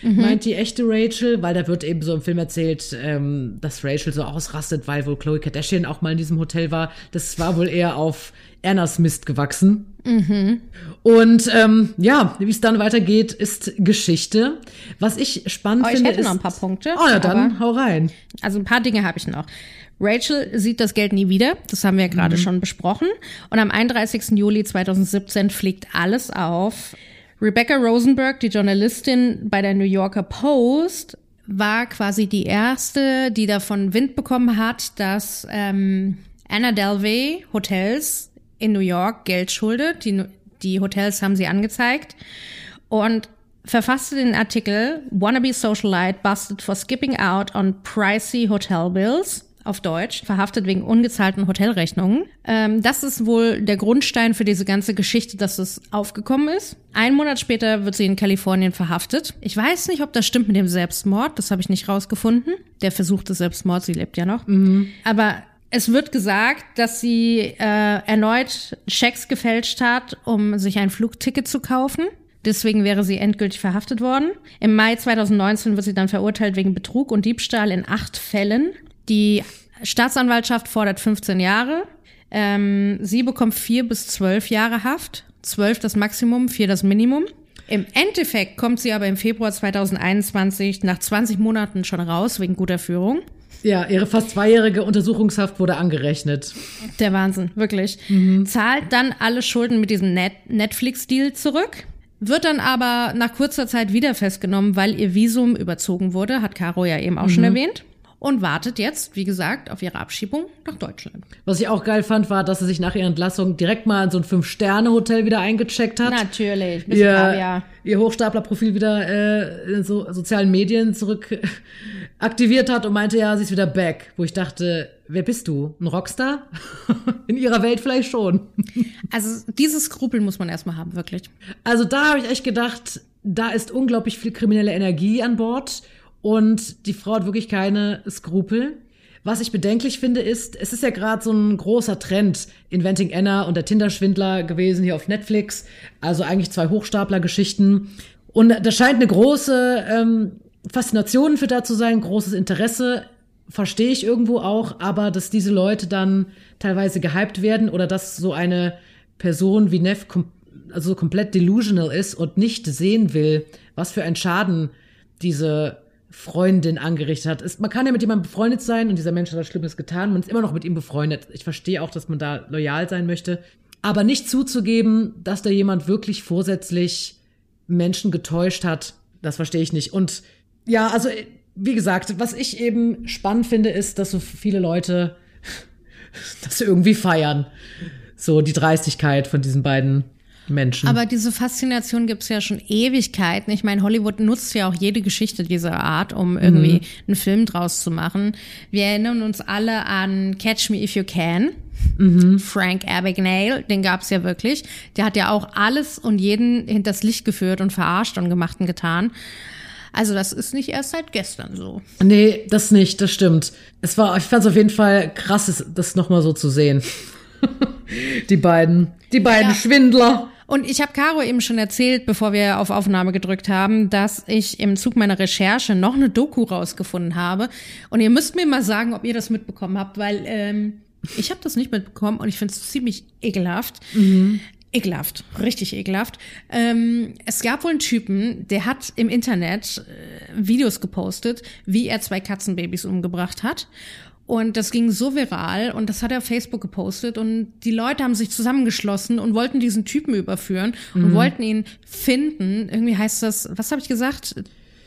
mhm. meint die echte Rachel, weil da wird eben so im Film erzählt, ähm, dass Rachel so ausrastet, weil wohl Chloe Kardashian auch mal in diesem Hotel war. Das war wohl eher auf Annas Mist gewachsen. Mhm. Und ähm, ja, wie es dann weitergeht, ist Geschichte. Was ich spannend oh, ich finde. Ich hätte noch ein paar Punkte. Oh ja, dann hau rein. Also ein paar Dinge habe ich noch. Rachel sieht das Geld nie wieder. Das haben wir ja gerade mhm. schon besprochen. Und am 31. Juli 2017 fliegt alles auf. Rebecca Rosenberg, die Journalistin bei der New Yorker Post, war quasi die erste, die davon Wind bekommen hat, dass ähm, Anna Delvey Hotels in New York Geld schuldet. Die, die Hotels haben sie angezeigt und verfasste den Artikel Wannabe Socialite busted for skipping out on pricey hotel bills auf Deutsch, verhaftet wegen ungezahlten Hotelrechnungen. Ähm, das ist wohl der Grundstein für diese ganze Geschichte, dass es aufgekommen ist. Ein Monat später wird sie in Kalifornien verhaftet. Ich weiß nicht, ob das stimmt mit dem Selbstmord, das habe ich nicht rausgefunden. Der versuchte Selbstmord, sie lebt ja noch. Mhm. Aber es wird gesagt, dass sie äh, erneut Schecks gefälscht hat, um sich ein Flugticket zu kaufen. Deswegen wäre sie endgültig verhaftet worden. Im Mai 2019 wird sie dann verurteilt wegen Betrug und Diebstahl in acht Fällen. Die Staatsanwaltschaft fordert 15 Jahre. Ähm, sie bekommt vier bis zwölf Jahre Haft. Zwölf das Maximum, vier das Minimum. Im Endeffekt kommt sie aber im Februar 2021 nach 20 Monaten schon raus wegen guter Führung. Ja, ihre fast zweijährige Untersuchungshaft wurde angerechnet. Der Wahnsinn, wirklich. Mhm. Zahlt dann alle Schulden mit diesem Net Netflix-Deal zurück. Wird dann aber nach kurzer Zeit wieder festgenommen, weil ihr Visum überzogen wurde, hat Caro ja eben auch mhm. schon erwähnt und wartet jetzt, wie gesagt, auf ihre Abschiebung nach Deutschland. Was ich auch geil fand, war, dass sie sich nach ihrer Entlassung direkt mal in so ein Fünf-Sterne-Hotel wieder eingecheckt hat. Natürlich, ihr, Kaviar. ihr Hochstapler-Profil wieder äh, in so sozialen Medien zurück aktiviert hat und meinte, ja, sie ist wieder back. Wo ich dachte, wer bist du? Ein Rockstar? in ihrer Welt vielleicht schon. also dieses Skrupel muss man erstmal haben, wirklich. Also da habe ich echt gedacht, da ist unglaublich viel kriminelle Energie an Bord und die Frau hat wirklich keine Skrupel. Was ich bedenklich finde, ist, es ist ja gerade so ein großer Trend, Inventing Anna und der Tinder-Schwindler gewesen hier auf Netflix. Also eigentlich zwei Hochstapler-Geschichten. Und da scheint eine große ähm, Faszination für da zu sein, großes Interesse, verstehe ich irgendwo auch, aber dass diese Leute dann teilweise gehypt werden oder dass so eine Person wie Neff kom also komplett delusional ist und nicht sehen will, was für ein Schaden diese Freundin angerichtet hat. Ist, man kann ja mit jemandem befreundet sein und dieser Mensch hat was Schlimmes getan, man ist immer noch mit ihm befreundet. Ich verstehe auch, dass man da loyal sein möchte. Aber nicht zuzugeben, dass da jemand wirklich vorsätzlich Menschen getäuscht hat, das verstehe ich nicht. Und ja, also wie gesagt, was ich eben spannend finde, ist, dass so viele Leute das irgendwie feiern. So die Dreistigkeit von diesen beiden Menschen. Aber diese Faszination gibt's ja schon Ewigkeiten. Ich meine, Hollywood nutzt ja auch jede Geschichte dieser Art, um irgendwie mhm. einen Film draus zu machen. Wir erinnern uns alle an Catch Me If You Can. Mhm. Frank Abagnale, den gab's ja wirklich. Der hat ja auch alles und jeden hinters Licht geführt und verarscht und gemacht und getan. Also das ist nicht erst seit gestern so. Nee, das nicht, das stimmt. Es war, ich fand es auf jeden Fall krass, das nochmal so zu sehen. die beiden, die beiden ja. Schwindler. Und ich habe Caro eben schon erzählt, bevor wir auf Aufnahme gedrückt haben, dass ich im Zug meiner Recherche noch eine Doku rausgefunden habe. Und ihr müsst mir mal sagen, ob ihr das mitbekommen habt, weil ähm, ich habe das nicht mitbekommen und ich finde es ziemlich ekelhaft. Mhm. Ekelhaft, richtig ekelhaft. Ähm, es gab wohl einen Typen, der hat im Internet äh, Videos gepostet, wie er zwei Katzenbabys umgebracht hat. Und das ging so viral und das hat er auf Facebook gepostet und die Leute haben sich zusammengeschlossen und wollten diesen Typen überführen und mhm. wollten ihn finden. Irgendwie heißt das, was habe ich gesagt?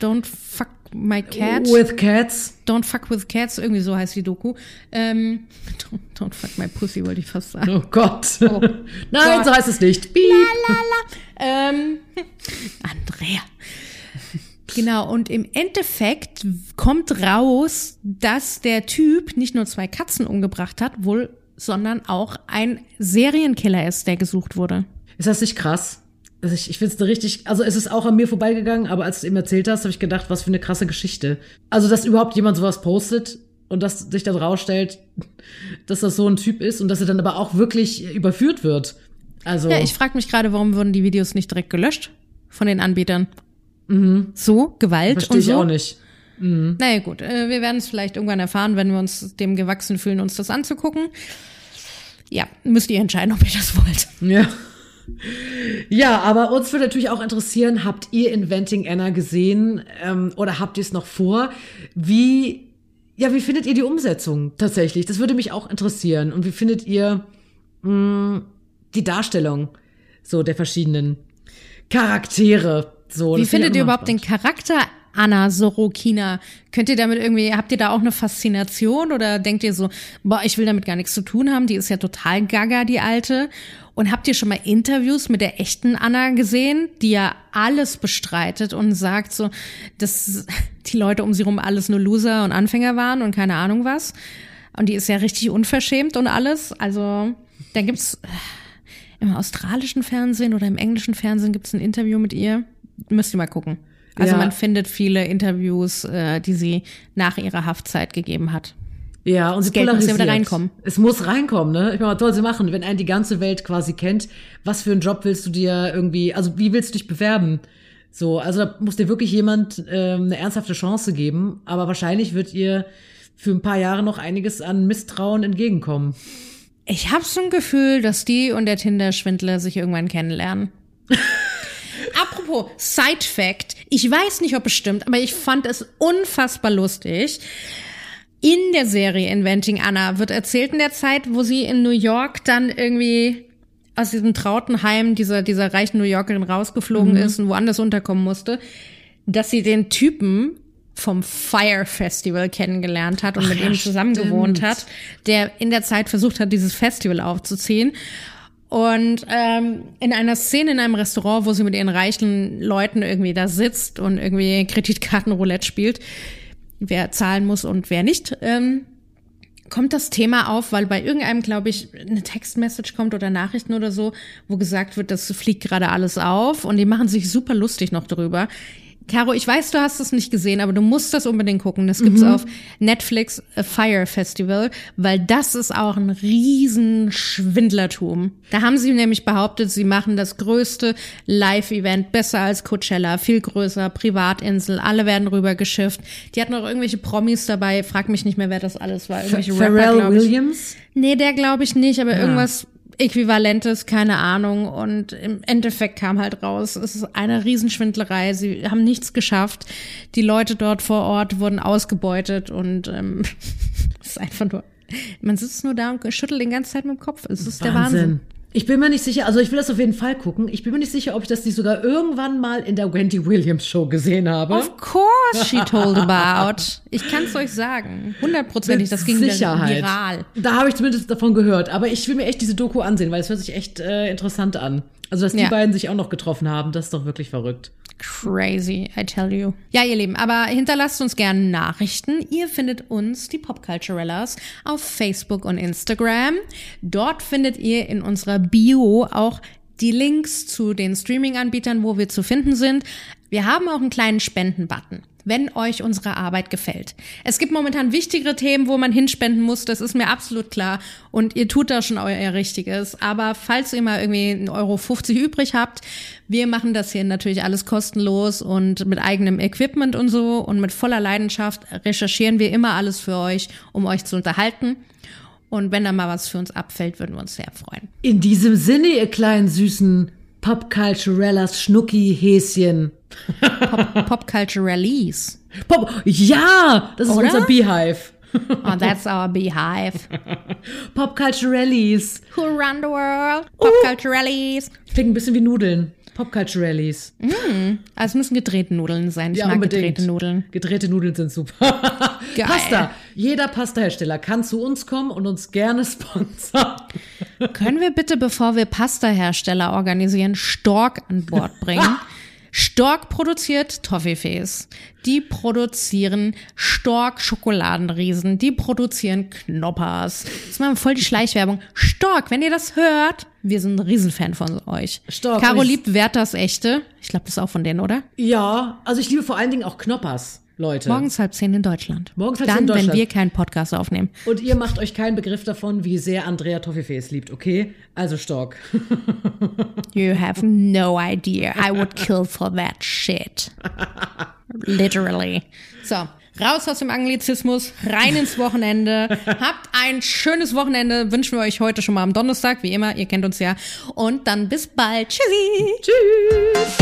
Don't fuck my cat. With cats. Don't fuck with cats, irgendwie so heißt die Doku. Ähm, don't, don't fuck my pussy, wollte ich fast sagen. Oh Gott. Oh Nein, Gott. so heißt es nicht. Piep. La, la, la. Ähm, Andrea. Genau, und im Endeffekt kommt raus, dass der Typ nicht nur zwei Katzen umgebracht hat, wohl, sondern auch ein Serienkiller ist, der gesucht wurde. Ist das nicht krass? Also ich, ich finde es richtig, also es ist auch an mir vorbeigegangen, aber als du es eben erzählt hast, habe ich gedacht, was für eine krasse Geschichte. Also, dass überhaupt jemand sowas postet und dass sich dann rausstellt, dass das so ein Typ ist und dass er dann aber auch wirklich überführt wird. Also. Ja, ich frage mich gerade, warum wurden die Videos nicht direkt gelöscht von den Anbietern? Mhm. So, Gewalt Versteh und so. ich auch nicht. Mhm. Naja, gut, äh, wir werden es vielleicht irgendwann erfahren, wenn wir uns dem gewachsen fühlen, uns das anzugucken. Ja, müsst ihr entscheiden, ob ihr das wollt. Ja. Ja, aber uns würde natürlich auch interessieren, habt ihr Inventing Anna gesehen ähm, oder habt ihr es noch vor? Wie, ja, wie findet ihr die Umsetzung tatsächlich? Das würde mich auch interessieren. Und wie findet ihr mh, hm, die Darstellung so der verschiedenen Charaktere? So, Wie findet ihr überhaupt den Charakter Anna Sorokina? Könnt ihr damit irgendwie, habt ihr da auch eine Faszination oder denkt ihr so, boah, ich will damit gar nichts zu tun haben, die ist ja total gaga, die alte? Und habt ihr schon mal Interviews mit der echten Anna gesehen, die ja alles bestreitet und sagt so, dass die Leute um sie rum alles nur Loser und Anfänger waren und keine Ahnung was? Und die ist ja richtig unverschämt und alles. Also, da gibt's im australischen Fernsehen oder im englischen Fernsehen gibt's ein Interview mit ihr müsst ihr mal gucken. Also ja. man findet viele Interviews, äh, die sie nach ihrer Haftzeit gegeben hat. Ja, und das Geld muss ja wieder reinkommen. Es muss reinkommen, ne? Ich meine, was soll sie machen, wenn einen die ganze Welt quasi kennt? Was für einen Job willst du dir irgendwie, also wie willst du dich bewerben? So, also da muss dir wirklich jemand ähm, eine ernsthafte Chance geben, aber wahrscheinlich wird ihr für ein paar Jahre noch einiges an Misstrauen entgegenkommen. Ich habe so ein Gefühl, dass die und der Tinder-Schwindler sich irgendwann kennenlernen. Apropos Side Fact, ich weiß nicht, ob es stimmt, aber ich fand es unfassbar lustig. In der Serie Inventing Anna wird erzählt in der Zeit, wo sie in New York dann irgendwie aus diesem Trautenheim dieser, dieser reichen New Yorkerin rausgeflogen mhm. ist und woanders unterkommen musste, dass sie den Typen vom Fire Festival kennengelernt hat und Ach, mit ihm zusammen gewohnt hat, der in der Zeit versucht hat, dieses Festival aufzuziehen. Und ähm, in einer Szene in einem Restaurant, wo sie mit ihren reichen Leuten irgendwie da sitzt und irgendwie Kreditkartenroulette spielt, wer zahlen muss und wer nicht, ähm, kommt das Thema auf, weil bei irgendeinem, glaube ich, eine Textmessage kommt oder Nachrichten oder so, wo gesagt wird, das fliegt gerade alles auf und die machen sich super lustig noch drüber. Caro, ich weiß, du hast es nicht gesehen, aber du musst das unbedingt gucken. Das gibt's mhm. auf Netflix A Fire Festival, weil das ist auch ein riesen Schwindlertum. Da haben sie nämlich behauptet, sie machen das größte Live-Event besser als Coachella, viel größer, Privatinsel, alle werden rübergeschifft. Die hatten auch irgendwelche Promis dabei, frag mich nicht mehr, wer das alles war. Irgendwelche Pharrell Rapper, Williams? Nee, der glaube ich nicht, aber ja. irgendwas Äquivalentes, keine Ahnung. Und im Endeffekt kam halt raus, es ist eine Riesenschwindlerei. Sie haben nichts geschafft. Die Leute dort vor Ort wurden ausgebeutet und ähm, es ist einfach nur. Man sitzt nur da und schüttelt den ganze Zeit mit dem Kopf. Es ist Wahnsinn. der Wahnsinn. Ich bin mir nicht sicher, also ich will das auf jeden Fall gucken. Ich bin mir nicht sicher, ob ich das nicht sogar irgendwann mal in der Wendy Williams Show gesehen habe. Of course she told about. Ich kann es euch sagen. Hundertprozentig, das ging Sicherheit. viral. Da habe ich zumindest davon gehört. Aber ich will mir echt diese Doku ansehen, weil es hört sich echt äh, interessant an. Also, dass die ja. beiden sich auch noch getroffen haben, das ist doch wirklich verrückt. Crazy, I tell you. Ja, ihr Lieben, aber hinterlasst uns gerne Nachrichten. Ihr findet uns, die Popculturellas, auf Facebook und Instagram. Dort findet ihr in unserer Bio auch die Links zu den Streaming-Anbietern, wo wir zu finden sind. Wir haben auch einen kleinen Spenden-Button wenn euch unsere Arbeit gefällt. Es gibt momentan wichtigere Themen, wo man hinspenden muss, das ist mir absolut klar. Und ihr tut da schon euer Richtiges. Aber falls ihr mal irgendwie 1,50 Euro übrig habt, wir machen das hier natürlich alles kostenlos und mit eigenem Equipment und so und mit voller Leidenschaft recherchieren wir immer alles für euch, um euch zu unterhalten. Und wenn da mal was für uns abfällt, würden wir uns sehr freuen. In diesem Sinne, ihr kleinen süßen Popculturellas Schnucki-Häschen. Pop, Popculturellies. Pop, ja, das ist Oder? unser Beehive. Oh, that's our beehive. Popculturellies. Who run the world? Popculturellies. Uh. Klingt ein bisschen wie Nudeln. Popculturellies. Mm, also es müssen gedrehte Nudeln sein. Ich ja, mag unbedingt. gedrehte Nudeln. Gedrehte Nudeln sind super. Geil. Pasta. Jeder Pastahersteller kann zu uns kommen und uns gerne sponsern. Können wir bitte, bevor wir Pastahersteller organisieren, Stork an Bord bringen? Stork produziert Toffifees. Die produzieren Stork-Schokoladenriesen. Die produzieren Knoppers. Das machen voll die Schleichwerbung. Stork, wenn ihr das hört, wir sind ein Riesenfan von euch. Stork. Caro liebt Werthers Echte. Ich glaube, das ist auch von denen, oder? Ja, also ich liebe vor allen Dingen auch Knoppers. Leute. Morgens halb zehn in Deutschland. Morgens halb zehn in Deutschland. wenn wir keinen Podcast aufnehmen. Und ihr macht euch keinen Begriff davon, wie sehr Andrea Toffifees liebt, okay? Also Stock. you have no idea. I would kill for that shit. Literally. So, raus aus dem Anglizismus, rein ins Wochenende. Habt ein schönes Wochenende. Wünschen wir euch heute schon mal am Donnerstag, wie immer. Ihr kennt uns ja. Und dann bis bald. Tschüssi. Tschüss.